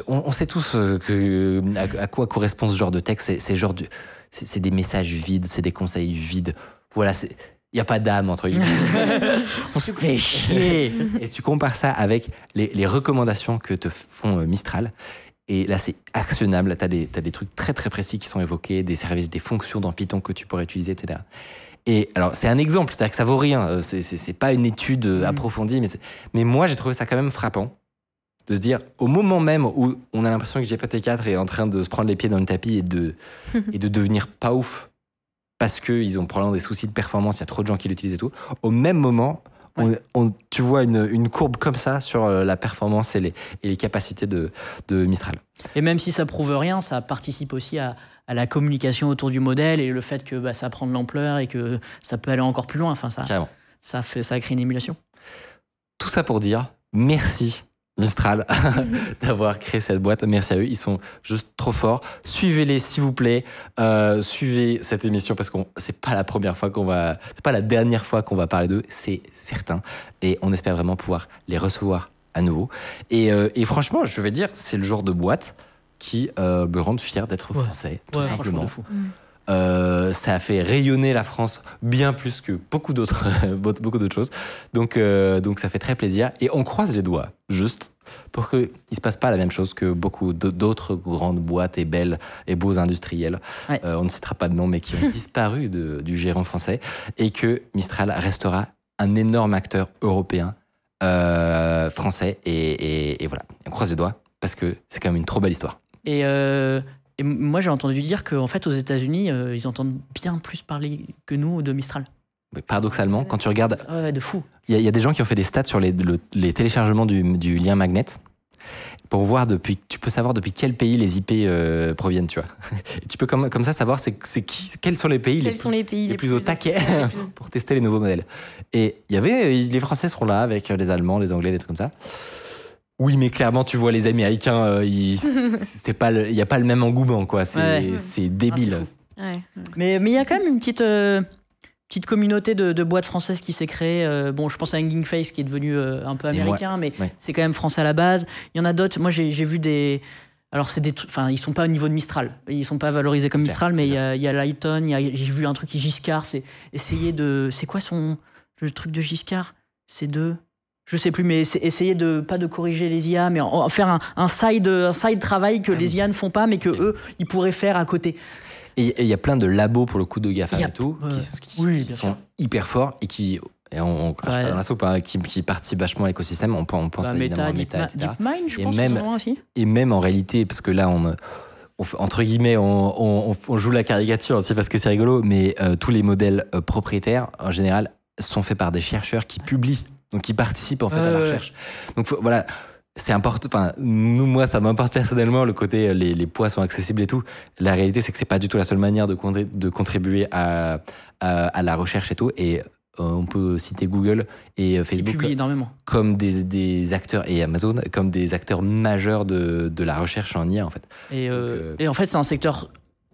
Speaker 1: on, on sait tous euh, que, à, à quoi correspond ce genre de texte. C'est- genre de- c'est des messages vides, c'est des conseils vides. Voilà, c'est. Il n'y a pas d'âme entre guillemets. [LAUGHS]
Speaker 2: On se fait chier.
Speaker 1: Et tu compares ça avec les, les recommandations que te font euh, Mistral. Et là, c'est actionnable. Tu as, des t'as des trucs très très précis qui sont évoqués, des services, des fonctions dans Python que tu pourrais utiliser, etc. Et alors, c'est un exemple, c'est-à-dire que ça vaut rien. euh, C'est, pas une étude euh,
Speaker 2: Mm.
Speaker 1: approfondie, mais, mais moi, j'ai trouvé ça quand même frappant de se dire, au moment même où on a l'impression que GPT-4 est en train de se prendre les pieds dans le tapis et de, [LAUGHS] et de devenir pas ouf, parce qu'ils ont probablement des soucis de performance, il y a trop de gens qui l'utilisent et tout, au même moment, on- on- tu vois une, une courbe comme ça sur euh, la performance et les, et les capacités de, de Mistral.
Speaker 2: Et même si ça prouve rien, ça participe aussi à, à la communication autour du modèle et le fait que bah, ça prend de l'ampleur et que ça peut aller encore plus loin. Enfin, ça,
Speaker 1: Carrément.
Speaker 2: ça, fait, ça crée une émulation.
Speaker 1: Tout ça pour dire merci Mistral [LAUGHS] d'avoir créé cette boîte. Merci à eux, ils sont juste trop forts. Suivez-les s'il vous plaît. Euh, suivez cette émission parce que c'est pas la première fois qu'on va, c'est pas la dernière fois qu'on va parler d'eux, c'est certain. Et on espère vraiment pouvoir les recevoir à nouveau. Et, euh, et franchement, je vais dire, c'est le genre de boîte qui euh, me rend fier d'être
Speaker 2: Ouais.
Speaker 1: français, tout
Speaker 2: Ouais, franchement,
Speaker 1: simplement.
Speaker 2: de fou.
Speaker 1: Euh, ça a fait rayonner la France bien plus que beaucoup d'autres [LAUGHS] beaucoup d'autres choses. Donc, euh, donc ça fait très plaisir. Et on croise les doigts, juste, pour qu'il ne se passe pas la même chose que beaucoup d'autres grandes boîtes et belles et beaux industriels.
Speaker 2: Ouais.
Speaker 1: Euh, on ne citera pas de nom, mais qui ont [LAUGHS] disparu de- du gérant français. Et que Mistral restera un énorme acteur européen, euh, français. Et, et- et voilà, on croise les doigts, parce que c'est quand même une trop belle histoire.
Speaker 2: Et, euh, et moi, j'ai entendu dire qu'en fait, aux États-Unis, euh, ils entendent bien plus parler que nous de Mistral.
Speaker 1: Mais paradoxalement, quand tu regardes
Speaker 2: Ouais, de fou.
Speaker 1: Il y, a- il y a des gens qui ont fait des stats sur les, le- les téléchargements du, du lien magnet pour voir depuis. Tu peux savoir depuis quel pays les IP euh, proviennent, tu vois. [LAUGHS] Et tu peux comme, comme ça savoir c'est, qui, quels sont les pays les
Speaker 3: Quels
Speaker 1: plus,
Speaker 3: sont les pays
Speaker 1: les plus au taquet [LAUGHS] pour tester les nouveaux modèles. Et il y avait les Français seront là avec les Allemands, les Anglais, des trucs comme ça. Oui, mais clairement, tu vois les Américains, euh, ils- [LAUGHS] c'est pas, le- il y a pas le même engouement, quoi. C'est,
Speaker 2: Ouais.
Speaker 1: c'est débile.
Speaker 2: Ah,
Speaker 3: Ouais.
Speaker 2: Mais mais il y a quand même une petite, euh, petite communauté de, de boîtes françaises qui s'est créée. Euh, bon, je pense à Hanging Face qui est devenu euh, un peu
Speaker 1: moi-
Speaker 2: américain, mais
Speaker 1: ouais.
Speaker 2: c'est quand même français à la base. Il y en a d'autres. Moi, j'ai vu des. Alors, c'est des trucs. Enfin, ils sont pas au niveau de Mistral. Ils sont pas valorisés comme Mistral, mais il y a, il y a Lighton. J'ai vu un truc qui Giscard. C'est essayer de. C'est quoi son. Le truc de Giscard? C'est de. Je sais plus, mais essayer de pas de corriger les IA, mais en, en faire un, un side, un side travail que les IA ne font pas, mais que eux, ils pourraient faire à côté.
Speaker 1: Et il y a plein de labos pour le coup de GAFA et tout, qui, qui-
Speaker 2: Oui,
Speaker 1: qui
Speaker 2: bien
Speaker 1: sont
Speaker 2: sûr.
Speaker 1: hyper forts et qui, et on, on crache
Speaker 2: Ouais.
Speaker 1: pas dans la soupe, hein, qui, qui participent vachement à l'écosystème. On, pen- on pense
Speaker 2: Bah,
Speaker 1: évidemment
Speaker 2: Meta,
Speaker 1: à Meta, etc.
Speaker 2: DeepMind, je
Speaker 1: Et
Speaker 2: pense,
Speaker 1: même-
Speaker 2: aussi.
Speaker 1: Et même en réalité, parce que là, on, entre guillemets, on, joue la caricature, c'est parce que c'est rigolo, mais euh, tous les modèles euh, propriétaires, en général, sont faits par des chercheurs qui publient, donc qui participent en fait à la recherche. Donc faut- voilà. C'est important. Enfin, nous, moi, ça m'importe personnellement le côté euh, les, les poids sont accessibles et tout. La réalité, c'est que c'est pas du tout la seule manière de, de contribuer à, à, à la recherche et tout. Et euh, on peut citer Google et euh,
Speaker 2: Ils
Speaker 1: Facebook
Speaker 2: énormément.
Speaker 1: comme des, des acteurs et Amazon comme des acteurs majeurs de, de la recherche en IA en fait.
Speaker 2: Et, euh,
Speaker 1: Donc,
Speaker 2: et en fait, c'est un secteur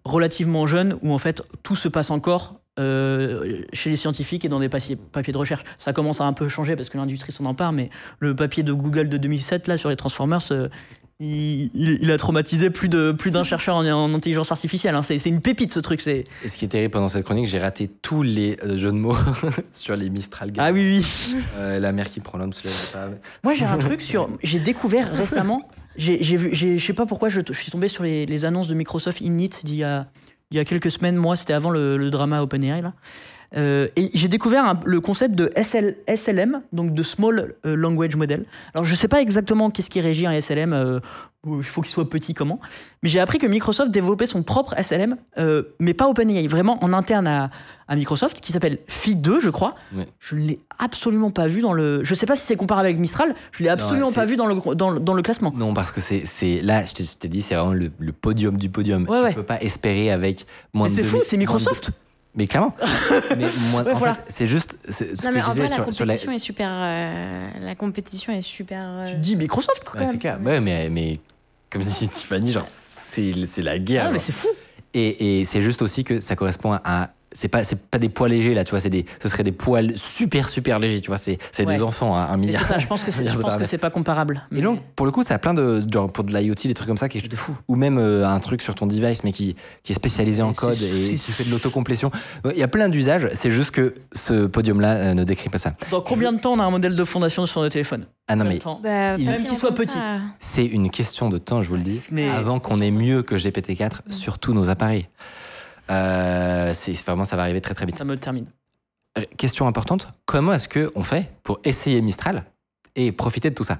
Speaker 2: relativement jeune où en fait tout se passe encore euh, chez les scientifiques et dans des papiers, papiers de recherche. Ça commence à un peu changer parce que l'industrie s'en empare, mais le papier de Google de 2007 là sur les Transformers, euh, il, a traumatisé plus de plus d'un chercheur en, en intelligence artificielle. hein. C'est une pépite ce truc. C'est
Speaker 1: Et ce qui est terrible pendant cette chronique, j'ai raté tous les euh, jeux de mots [LAUGHS] sur les Mistral.
Speaker 2: ah oui oui.
Speaker 1: Euh, la mère qui prend l'homme, sais pas.
Speaker 2: Moi, j'ai un [LAUGHS] truc sur. J'ai découvert récemment. J'ai vu. Je sais pas pourquoi je, je suis tombé sur les, les annonces de Microsoft Init d'il y a, il y a quelques semaines. Moi, c'était avant le, le drama OpenAI là. Euh, et j'ai découvert un- le concept de SL, SLM, donc de Small euh, Language Model. Alors, je sais pas exactement qu'est-ce qui régit un SLM. euh, il faut qu'il soit petit, comment. Mais j'ai appris que Microsoft développait son propre SLM, euh, mais pas OpenAI, vraiment en interne à, à Microsoft, qui s'appelle Phi 2, je crois.
Speaker 1: Ouais.
Speaker 2: Je ne l'ai absolument pas vu dans le. Je sais pas si c'est comparable avec Mistral. Je l'ai absolument pas vu dans le, dans, dans le classement.
Speaker 1: Non, parce que c'est c'est- là, je t'ai- dit, c'est vraiment le, le podium du podium.
Speaker 2: Ouais,
Speaker 1: tu
Speaker 2: ouais.
Speaker 1: peux pas espérer avec moins
Speaker 2: Mais
Speaker 1: de
Speaker 2: c'est fou, c'est
Speaker 1: de
Speaker 2: Microsoft.
Speaker 1: Mais clairement. [LAUGHS] mais moins-
Speaker 2: Ouais,
Speaker 1: en
Speaker 2: voilà.
Speaker 1: fait, c'est juste c'est ce
Speaker 3: Non,
Speaker 1: que
Speaker 3: mais
Speaker 1: je
Speaker 3: en
Speaker 1: disais
Speaker 3: vrai, la
Speaker 1: sur, sur la.
Speaker 3: compétition est super. euh, la compétition est super. euh,
Speaker 2: Tu te dis Microsoft quand
Speaker 1: Ouais, c'est clair. Ouais, mais, mais comme dit Tiffany, genre, c'est la guerre.
Speaker 2: Ah, mais c'est fou.
Speaker 1: Et, et c'est juste aussi que ça correspond à. C'est pas, c'est pas des poids légers là, tu vois, c'est des, ce serait des poids super super légers, tu vois, c'est, c'est
Speaker 2: Ouais.
Speaker 1: des enfants, hein, un
Speaker 2: Mais
Speaker 1: milliard.
Speaker 2: c'est ça, je pense que [LAUGHS] c'est, je
Speaker 1: de
Speaker 2: pense que
Speaker 1: paramètres.
Speaker 2: c'est pas comparable.
Speaker 1: Et donc, pour le coup, ça a plein de. Genre, pour de l'IoT, des trucs comme ça, qui,
Speaker 2: de fou.
Speaker 1: ou même euh, un truc sur ton device, mais qui, qui est spécialisé en
Speaker 2: Mais
Speaker 1: code et qui fait de l'autocomplétion. Il y a plein d'usages, c'est juste que ce podium-là euh, ne décrit pas ça.
Speaker 2: Dans combien de temps on a un modèle de fondation sur nos téléphones?
Speaker 1: Ah non, mais
Speaker 2: de temps?
Speaker 3: Bah,
Speaker 1: Il-
Speaker 2: Même qu'il soit petit.
Speaker 3: ça.
Speaker 1: c'est une question de temps, je vous le dis,
Speaker 2: Mais-
Speaker 1: avant qu'on ait mieux que GPT-4 sur tous nos appareils. Euh, c'est vraiment, ça va arriver très très vite.
Speaker 2: Ça me termine.
Speaker 1: Euh, Question importante, comment est-ce qu'on fait pour essayer Mistral et profiter de tout ça?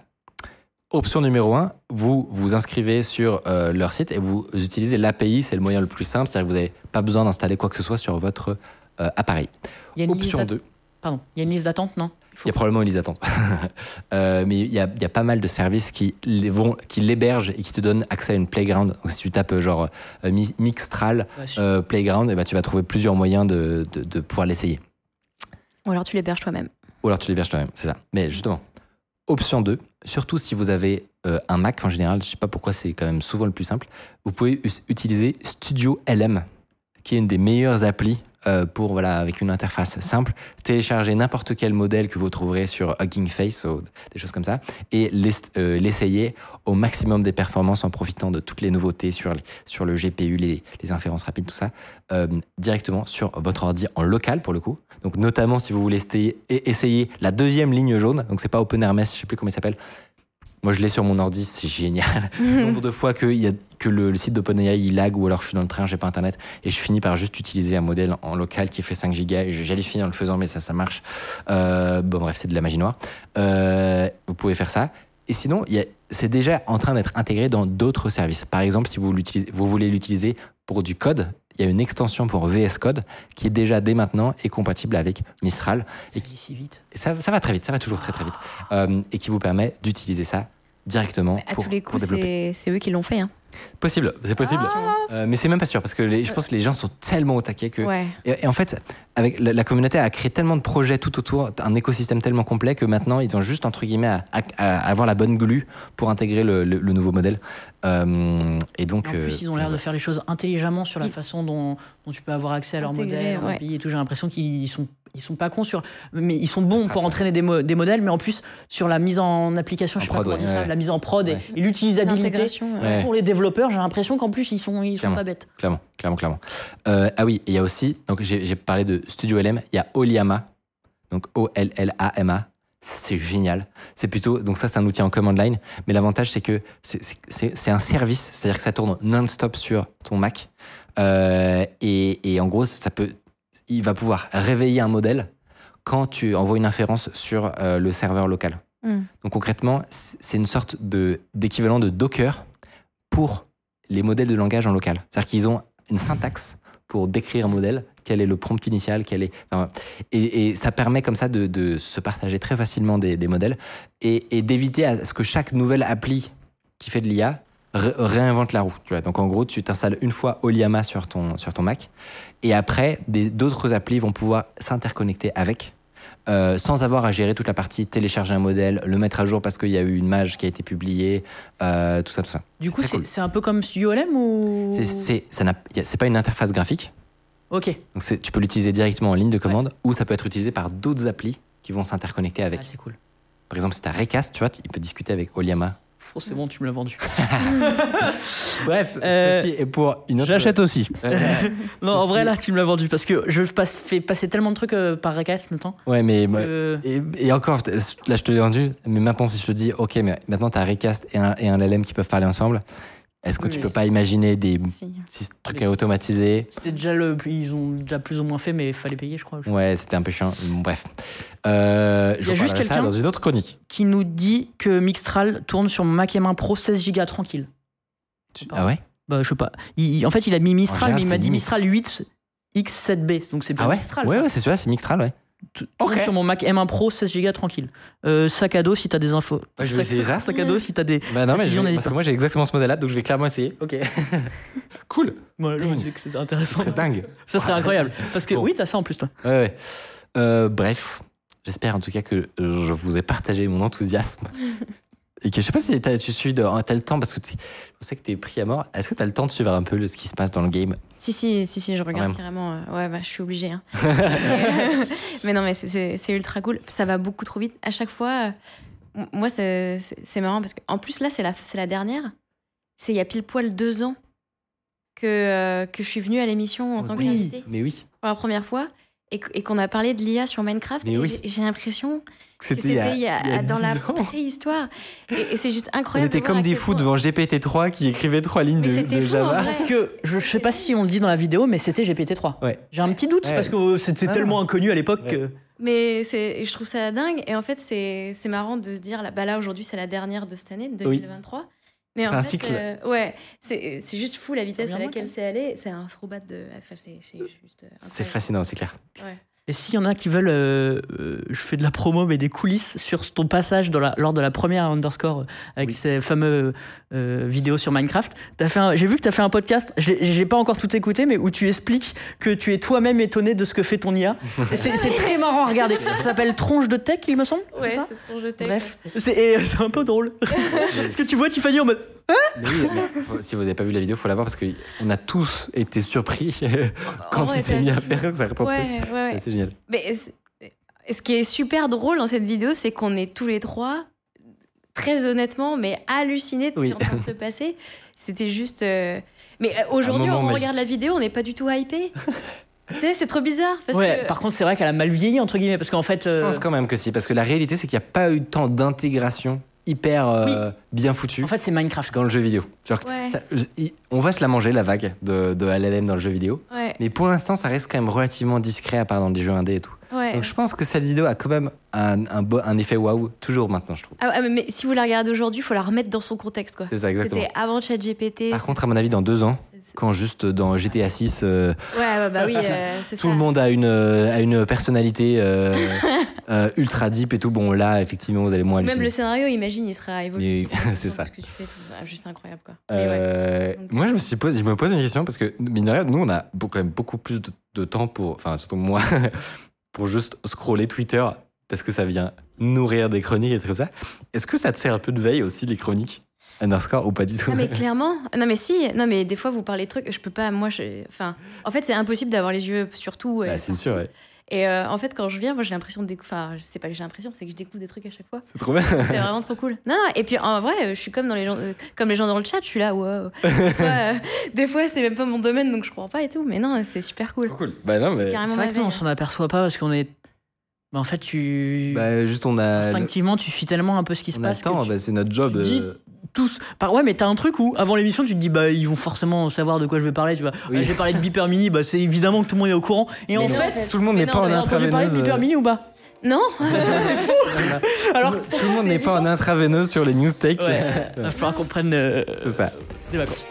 Speaker 1: Option numéro 1, vous vous inscrivez sur euh, leur site et vous utilisez l'API, c'est le moyen le plus simple, c'est-à-dire que vous n'avez pas besoin d'installer quoi que ce soit sur votre euh, appareil. Option
Speaker 2: d'att-
Speaker 1: 2,
Speaker 2: Pardon. Il y a une liste d'attente, non? Il
Speaker 1: y a probablement une liste d'attente. [LAUGHS] Euh, mais il y a, il y a pas mal de services qui les vont, qui l'hébergent et qui te donnent accès à une playground. Donc si tu tapes euh, genre euh, Mi- Mixtral euh, Playground, et ben, tu vas trouver plusieurs moyens de, de- de pouvoir l'essayer.
Speaker 3: Ou alors tu l'héberges toi-même.
Speaker 1: Ou alors tu l'héberges toi-même, c'est ça. Mais justement, option 2, surtout si vous avez euh, un Mac en général, je sais pas pourquoi c'est quand même souvent le plus simple, vous pouvez utiliser Studio LM, qui est une des meilleures applis euh, pour, voilà, avec une interface simple, télécharger n'importe quel modèle que vous trouverez sur Hugging Face ou des choses comme ça, et euh, l'essayer au maximum des performances en profitant de toutes les nouveautés sur, sur le GPU, les, les inférences rapides, tout ça, euh, directement sur votre ordi en local pour le coup. Donc notamment si vous voulez essayer, essayer la deuxième ligne jaune, donc c'est pas OpenRMS, je sais plus comment il s'appelle. Moi je l'ai sur mon ordi, c'est génial. [LAUGHS] Le nombre de fois que, y a, que le, le site d'OpenAI il lag ou alors je suis dans le train, j'ai pas internet et je finis par juste utiliser un modèle en local qui fait 5 gigas et j'allais finir en le faisant mais ça ça marche. Euh, bon bref c'est de la magie noire. Euh, vous pouvez faire ça. Et sinon, il y a- c'est déjà en train d'être intégré dans d'autres services. Par exemple, si vous, l'utilisez- vous voulez l'utiliser pour du code, il y a une extension pour VS Code qui est déjà dès maintenant et compatible avec Mistral.
Speaker 2: Ça
Speaker 1: Et
Speaker 2: allait si vite.
Speaker 1: et ça, ça va très vite, ça va toujours très très vite. Euh, et qui vous permet d'utiliser ça directement
Speaker 3: À
Speaker 1: pour,
Speaker 3: tous les coups,
Speaker 1: développer.
Speaker 3: c'est eux qui l'ont fait. Hein.
Speaker 1: Possible, c'est possible.
Speaker 3: Ah.
Speaker 1: Euh, mais c'est même pas sûr parce que les- je pense que les gens sont tellement au taquet que.
Speaker 3: Ouais.
Speaker 1: Et, et en fait, avec la, la communauté a créé tellement de projets tout autour, un écosystème tellement complet que maintenant ils ont juste entre guillemets à, à- à avoir la bonne glue pour intégrer le, le- le nouveau modèle. Euh, et donc.
Speaker 2: En plus, ils ont l'air de faire les choses intelligemment sur la façon dont, dont tu peux avoir accès à leur modèle,
Speaker 3: ouais.
Speaker 2: API et tout. J'ai l'impression qu'ils sont ils sont pas cons sur mais ils sont bons pour entraîner des, mo- des modèles mais en plus sur la mise en application
Speaker 1: En
Speaker 2: je sais pas
Speaker 1: prod,
Speaker 2: comment dit
Speaker 1: ouais.
Speaker 2: ça
Speaker 1: Ouais.
Speaker 2: la mise en prod et-
Speaker 1: Ouais.
Speaker 2: et, l'utilisabilité
Speaker 3: ouais.
Speaker 1: Ouais.
Speaker 2: pour les développeurs j'ai l'impression qu'en plus ils sont ils sont pas bêtes
Speaker 1: Clairement, clairement, clairement. Euh, ah oui, il y a aussi, donc j'ai parlé de Studio LM, il y a Oliama, donc O-L-L-A-M-A. C'est génial. C'est plutôt, donc ça c'est un outil en command line, mais l'avantage c'est que c'est- un service, c'est-à-dire que ça tourne non-stop sur ton Mac. Euh, et, et en gros, ça peut, il va pouvoir réveiller un modèle quand tu envoies une inférence sur euh, le serveur local.
Speaker 3: Hmm.
Speaker 1: Donc concrètement, c'est une sorte de d'équivalent de Docker pour les modèles de langage en local. C'est-à-dire qu'ils ont une syntaxe pour décrire un modèle, quel est le prompt initial, quel est, enfin, et, et ça permet comme ça de, de se partager très facilement des, des modèles et, et d'éviter à ce que chaque nouvelle appli qui fait de l'IA ré- réinvente la roue. Tu vois. Donc en gros, tu t'installes une fois Oliama sur ton, sur ton Mac et après, d'autres applis vont pouvoir s'interconnecter avec. euh, sans avoir à gérer toute la partie télécharger un modèle, le mettre à jour parce qu'il y a eu une mage qui a été publiée, euh, tout ça, tout ça.
Speaker 2: du coup c'est
Speaker 1: cool.
Speaker 2: un peu comme Studio LM ou?
Speaker 1: C'est- pas une interface graphique,
Speaker 2: ok
Speaker 1: donc tu peux l'utiliser directement en ligne de commande ou ça peut être utilisé par d'autres applis qui vont s'interconnecter avec.
Speaker 2: Ah, c'est cool
Speaker 1: Par exemple, si tu as Recast, tu vois, il peut discuter avec Oliama.
Speaker 2: C'est bon tu me l'as vendu [LAUGHS]
Speaker 1: Bref,
Speaker 2: Euh,
Speaker 1: ceci est pour une autre.
Speaker 4: J'achète aussi.
Speaker 1: Ouais,
Speaker 2: non en [LAUGHS] vrai là tu me l'as vendu parce que je passe, fais passer tellement de trucs euh, par Recast maintenant
Speaker 1: Ouais, mais.
Speaker 2: que-
Speaker 1: Et, et encore, t- là je te l'ai vendu, mais maintenant si je te dis, ok, mais maintenant tu as Recast et un, et un LLM qui peuvent parler ensemble, est-ce que
Speaker 2: Oui,
Speaker 1: tu peux pas imaginer des
Speaker 3: Si.
Speaker 1: trucs à automatiser
Speaker 2: C'était déjà le, ils ont déjà plus ou moins fait, mais il fallait payer, je crois.
Speaker 1: Ouais, c'était un peu chiant. Bon, bref. Euh,
Speaker 2: Il y a juste quelqu'un-
Speaker 1: dans une autre chronique.
Speaker 2: Qui nous dit que Mixtral tourne sur Mac M1 Pro 16 Go tranquille.
Speaker 1: Ah ouais?
Speaker 2: Bah, je sais pas. Il- il- en fait, il a mis Mistral,
Speaker 1: général,
Speaker 2: mais il m'a dit. Mistral 8 X7B. Donc c'est bien
Speaker 1: Ah ouais?
Speaker 2: Mistral.
Speaker 1: Ouais,
Speaker 2: ça.
Speaker 1: ouais, c'est celui-là, c'est Mixtral, ouais.
Speaker 2: Tourne sur mon Mac M1 Pro 16 Go tranquille. Euh, sac à dos si t'as des infos.
Speaker 1: Ouais, je vais
Speaker 2: Sac-
Speaker 1: essayer ça.
Speaker 2: Sac à dos si t'as des.
Speaker 1: Bah non, mais je vais- parce que moi j'ai exactement ce modèle-là, donc je vais clairement essayer. Ok. [LAUGHS] cool.
Speaker 2: Ouais, je me disais que c'était
Speaker 1: Ce
Speaker 2: intéressant.
Speaker 1: serait dingue.
Speaker 2: Ça serait incroyable. Parce que
Speaker 1: Bon.
Speaker 2: oui, t'as ça en plus, toi.
Speaker 1: Ouais, ouais. Euh, bref, j'espère en tout cas que je vous ai partagé mon enthousiasme [LAUGHS] et que je sais pas si tu suis t'as le temps parce que je sais que t'es pris à mort. Est-ce que t'as le temps de suivre un peu ce qui se passe dans le game?
Speaker 3: Si, si, si, si, je regarde carrément. euh, ouais, bah, je suis obligée. hein. [LAUGHS] [LAUGHS] mais non, mais c'est- ultra cool. Ça va beaucoup trop vite. À chaque fois, euh, moi, c'est marrant parce qu'en plus, là, c'est la, dernière. C'est il y a pile poil deux ans que, euh, que je suis venue à l'émission en tant
Speaker 1: Oui.
Speaker 3: qu'invitée
Speaker 1: Mais oui,
Speaker 3: pour la première fois et, qu- et qu'on a parlé de l'IA sur Minecraft.
Speaker 1: Mais
Speaker 3: et
Speaker 1: oui.
Speaker 3: j'ai- l'impression
Speaker 1: que c'était
Speaker 3: c'était
Speaker 1: il y a,
Speaker 3: il y a-
Speaker 1: il y a
Speaker 3: dans la
Speaker 1: 10 ans.
Speaker 3: préhistoire. Et, et c'est juste
Speaker 1: On
Speaker 3: incroyable.
Speaker 1: était
Speaker 3: de voir
Speaker 1: comme des fous
Speaker 3: point-
Speaker 1: devant GPT-3 qui écrivait trois lignes
Speaker 3: Mais
Speaker 1: de,
Speaker 3: c'était
Speaker 1: de
Speaker 3: fou,
Speaker 1: Java.
Speaker 2: Parce que je sais pas si on le dit dans la vidéo, mais c'était GPT-3.
Speaker 1: Ouais.
Speaker 2: J'ai un petit doute
Speaker 1: Ouais.
Speaker 2: parce que c'était
Speaker 1: Ah.
Speaker 2: tellement inconnu à l'époque
Speaker 1: Ouais.
Speaker 2: que.
Speaker 3: Mais je trouve ça dingue. Et en fait, c'est, marrant de se dire, bah là aujourd'hui, c'est la dernière de cette année, de 2023. Mais en
Speaker 1: C'est un
Speaker 3: fait,
Speaker 1: cycle.
Speaker 3: euh, ouais, c'est, c'est juste fou la vitesse à laquelle c'est allé. C'est un throwback de. Enfin, c'est, c'est juste.
Speaker 1: C'est fascinant, c'est clair.
Speaker 3: Ouais.
Speaker 2: Et s'il y en a qui veulent, euh, euh, je fais de la promo, mais des coulisses sur ton passage dans la- lors de la première underscore euh, avec
Speaker 1: Oui.
Speaker 2: ces fameux euh, vidéos sur Minecraft. T'as fait un- J'ai vu que tu as fait un podcast, j'ai pas encore tout écouté, mais où tu expliques que tu es toi-même étonné de ce que fait ton IA. C'est très marrant à regarder. [LAUGHS] Ça s'appelle Tronche de Tech, il me semble. c'est
Speaker 3: Ouais, c'est trop jeté.
Speaker 2: Bref, c'est et c'est un peu drôle. [LAUGHS] Parce que tu vois Tiffany en mode.
Speaker 1: Mais oui, mais faut- si vous n'avez pas vu la vidéo, faut la voir parce qu'on a tous été surpris [LAUGHS] quand
Speaker 3: vrai,
Speaker 1: il s'est
Speaker 3: c'est
Speaker 1: mis à faire certains
Speaker 3: Ouais,
Speaker 1: trucs.
Speaker 3: ouais, ouais.
Speaker 1: C'est génial.
Speaker 3: Mais ce qui est super drôle dans cette vidéo, c'est qu'on est tous les trois, très honnêtement, mais hallucinés de ce qui est en train de se passer. C'était juste. euh, Mais euh, aujourd'hui, on
Speaker 1: magique.
Speaker 3: regarde la vidéo, on n'est pas du tout hypé. tu sais, c'est trop bizarre. Parce
Speaker 2: ouais,
Speaker 3: que...
Speaker 2: par contre, c'est vrai qu'elle a mal vieilli, entre guillemets, parce qu'en fait.
Speaker 1: Je
Speaker 2: euh,
Speaker 1: pense quand même que si, parce que la réalité, c'est qu'il n'y a pas eu tant d'intégration hyper euh, bien foutue
Speaker 2: En fait, c'est Minecraft.
Speaker 1: dans le jeu vidéo. Genre,
Speaker 3: Ouais.
Speaker 1: ça- je- il- on va se la manger, la vague de, de LLM dans le jeu vidéo.
Speaker 3: Ouais,
Speaker 1: Mais pour l'instant, ça reste quand même relativement discret, à part dans des jeux indés et tout.
Speaker 3: ouais.
Speaker 1: Donc je pense que cette vidéo a quand même un, un, beau- un effet waouh, toujours maintenant, je trouve.
Speaker 3: Ah, ah, mais- si vous la regardez aujourd'hui, il faut la remettre dans son contexte. quoi.
Speaker 1: C'est ça, exactement.
Speaker 3: C'était avant ChatGPT.
Speaker 1: Par contre, à mon avis, dans deux ans, quand juste dans GTA 6, euh,
Speaker 3: Ouais, bah oui, [LAUGHS] euh, ça.
Speaker 1: tout le monde a une, euh, a une personnalité [LAUGHS] euh, euh, ultra deep et tout, bon là, effectivement, vous allez moins
Speaker 3: Même le scénario, imagine, il sera évolué.
Speaker 1: Mais- [LAUGHS] c'est ça.
Speaker 3: Ce que tu fais, tout- juste incroyable, quoi. Mais ouais.
Speaker 1: Euh,
Speaker 3: Donc-
Speaker 1: moi, je me, suis posé, je me pose une question parce que, mine de rien, nous, on a quand même beaucoup plus de, de temps pour, enfin, surtout moi, [LAUGHS] pour juste scroller Twitter parce que ça vient nourrir des chroniques et des trucs comme ça. Est-ce que ça te sert un peu de veille aussi, les chroniques? Underscore ou pas du tout?
Speaker 3: Ah mais clairement, non mais si, non mais des fois vous parlez de trucs, je peux pas, moi, je, enfin, en fait c'est impossible d'avoir les yeux sur tout.
Speaker 1: Bah, C'est sûr, ouais.
Speaker 3: Et euh, en fait quand je viens, moi j'ai l'impression de découvrir, enfin c'est pas que j'ai l'impression, c'est que je découvre des trucs à chaque fois.
Speaker 1: c'est trop bien.
Speaker 3: C'est vraiment trop cool. Non, non, et puis en vrai, je suis comme dans les gens, euh, comme les gens dans le chat, je suis là, wow. Des fois, euh, [LAUGHS] des fois, c'est même pas mon domaine donc je crois pas et tout, mais non, c'est super cool.
Speaker 1: Trop cool. Bah non,
Speaker 3: C'est
Speaker 1: mais.
Speaker 2: C'est vrai que nous, on s'en aperçoit pas parce qu'on est. Bah, en fait, tu.
Speaker 1: Bah, juste, on a.
Speaker 2: Instinctivement, tu suis tellement un peu ce qui se
Speaker 1: on
Speaker 2: passe. que tu-
Speaker 1: bah, c'est notre job.
Speaker 2: tu dis
Speaker 1: euh,
Speaker 2: tous. Par... Ouais, mais t'as un truc où, avant l'émission, tu te dis, bah, ils vont forcément savoir de quoi je vais parler. Tu vois,
Speaker 1: Oui.
Speaker 2: Je vais parler de Beeper Mini, bah, c'est évidemment que tout le monde est au courant. Et en
Speaker 3: non,
Speaker 2: fait,
Speaker 3: en fait,
Speaker 1: tout le monde n'est
Speaker 3: non,
Speaker 1: pas en
Speaker 2: de
Speaker 1: intraveineuse.
Speaker 2: Beeper Mini ou pas?
Speaker 3: Non, [LAUGHS]
Speaker 2: C'est fou [LAUGHS] Alors,
Speaker 1: tout, tout le monde n'est pas en intraveineuse sur les news tech.
Speaker 2: Ouais, [LAUGHS] il va falloir qu'on prenne euh,
Speaker 1: c'est ça.
Speaker 2: des vacances.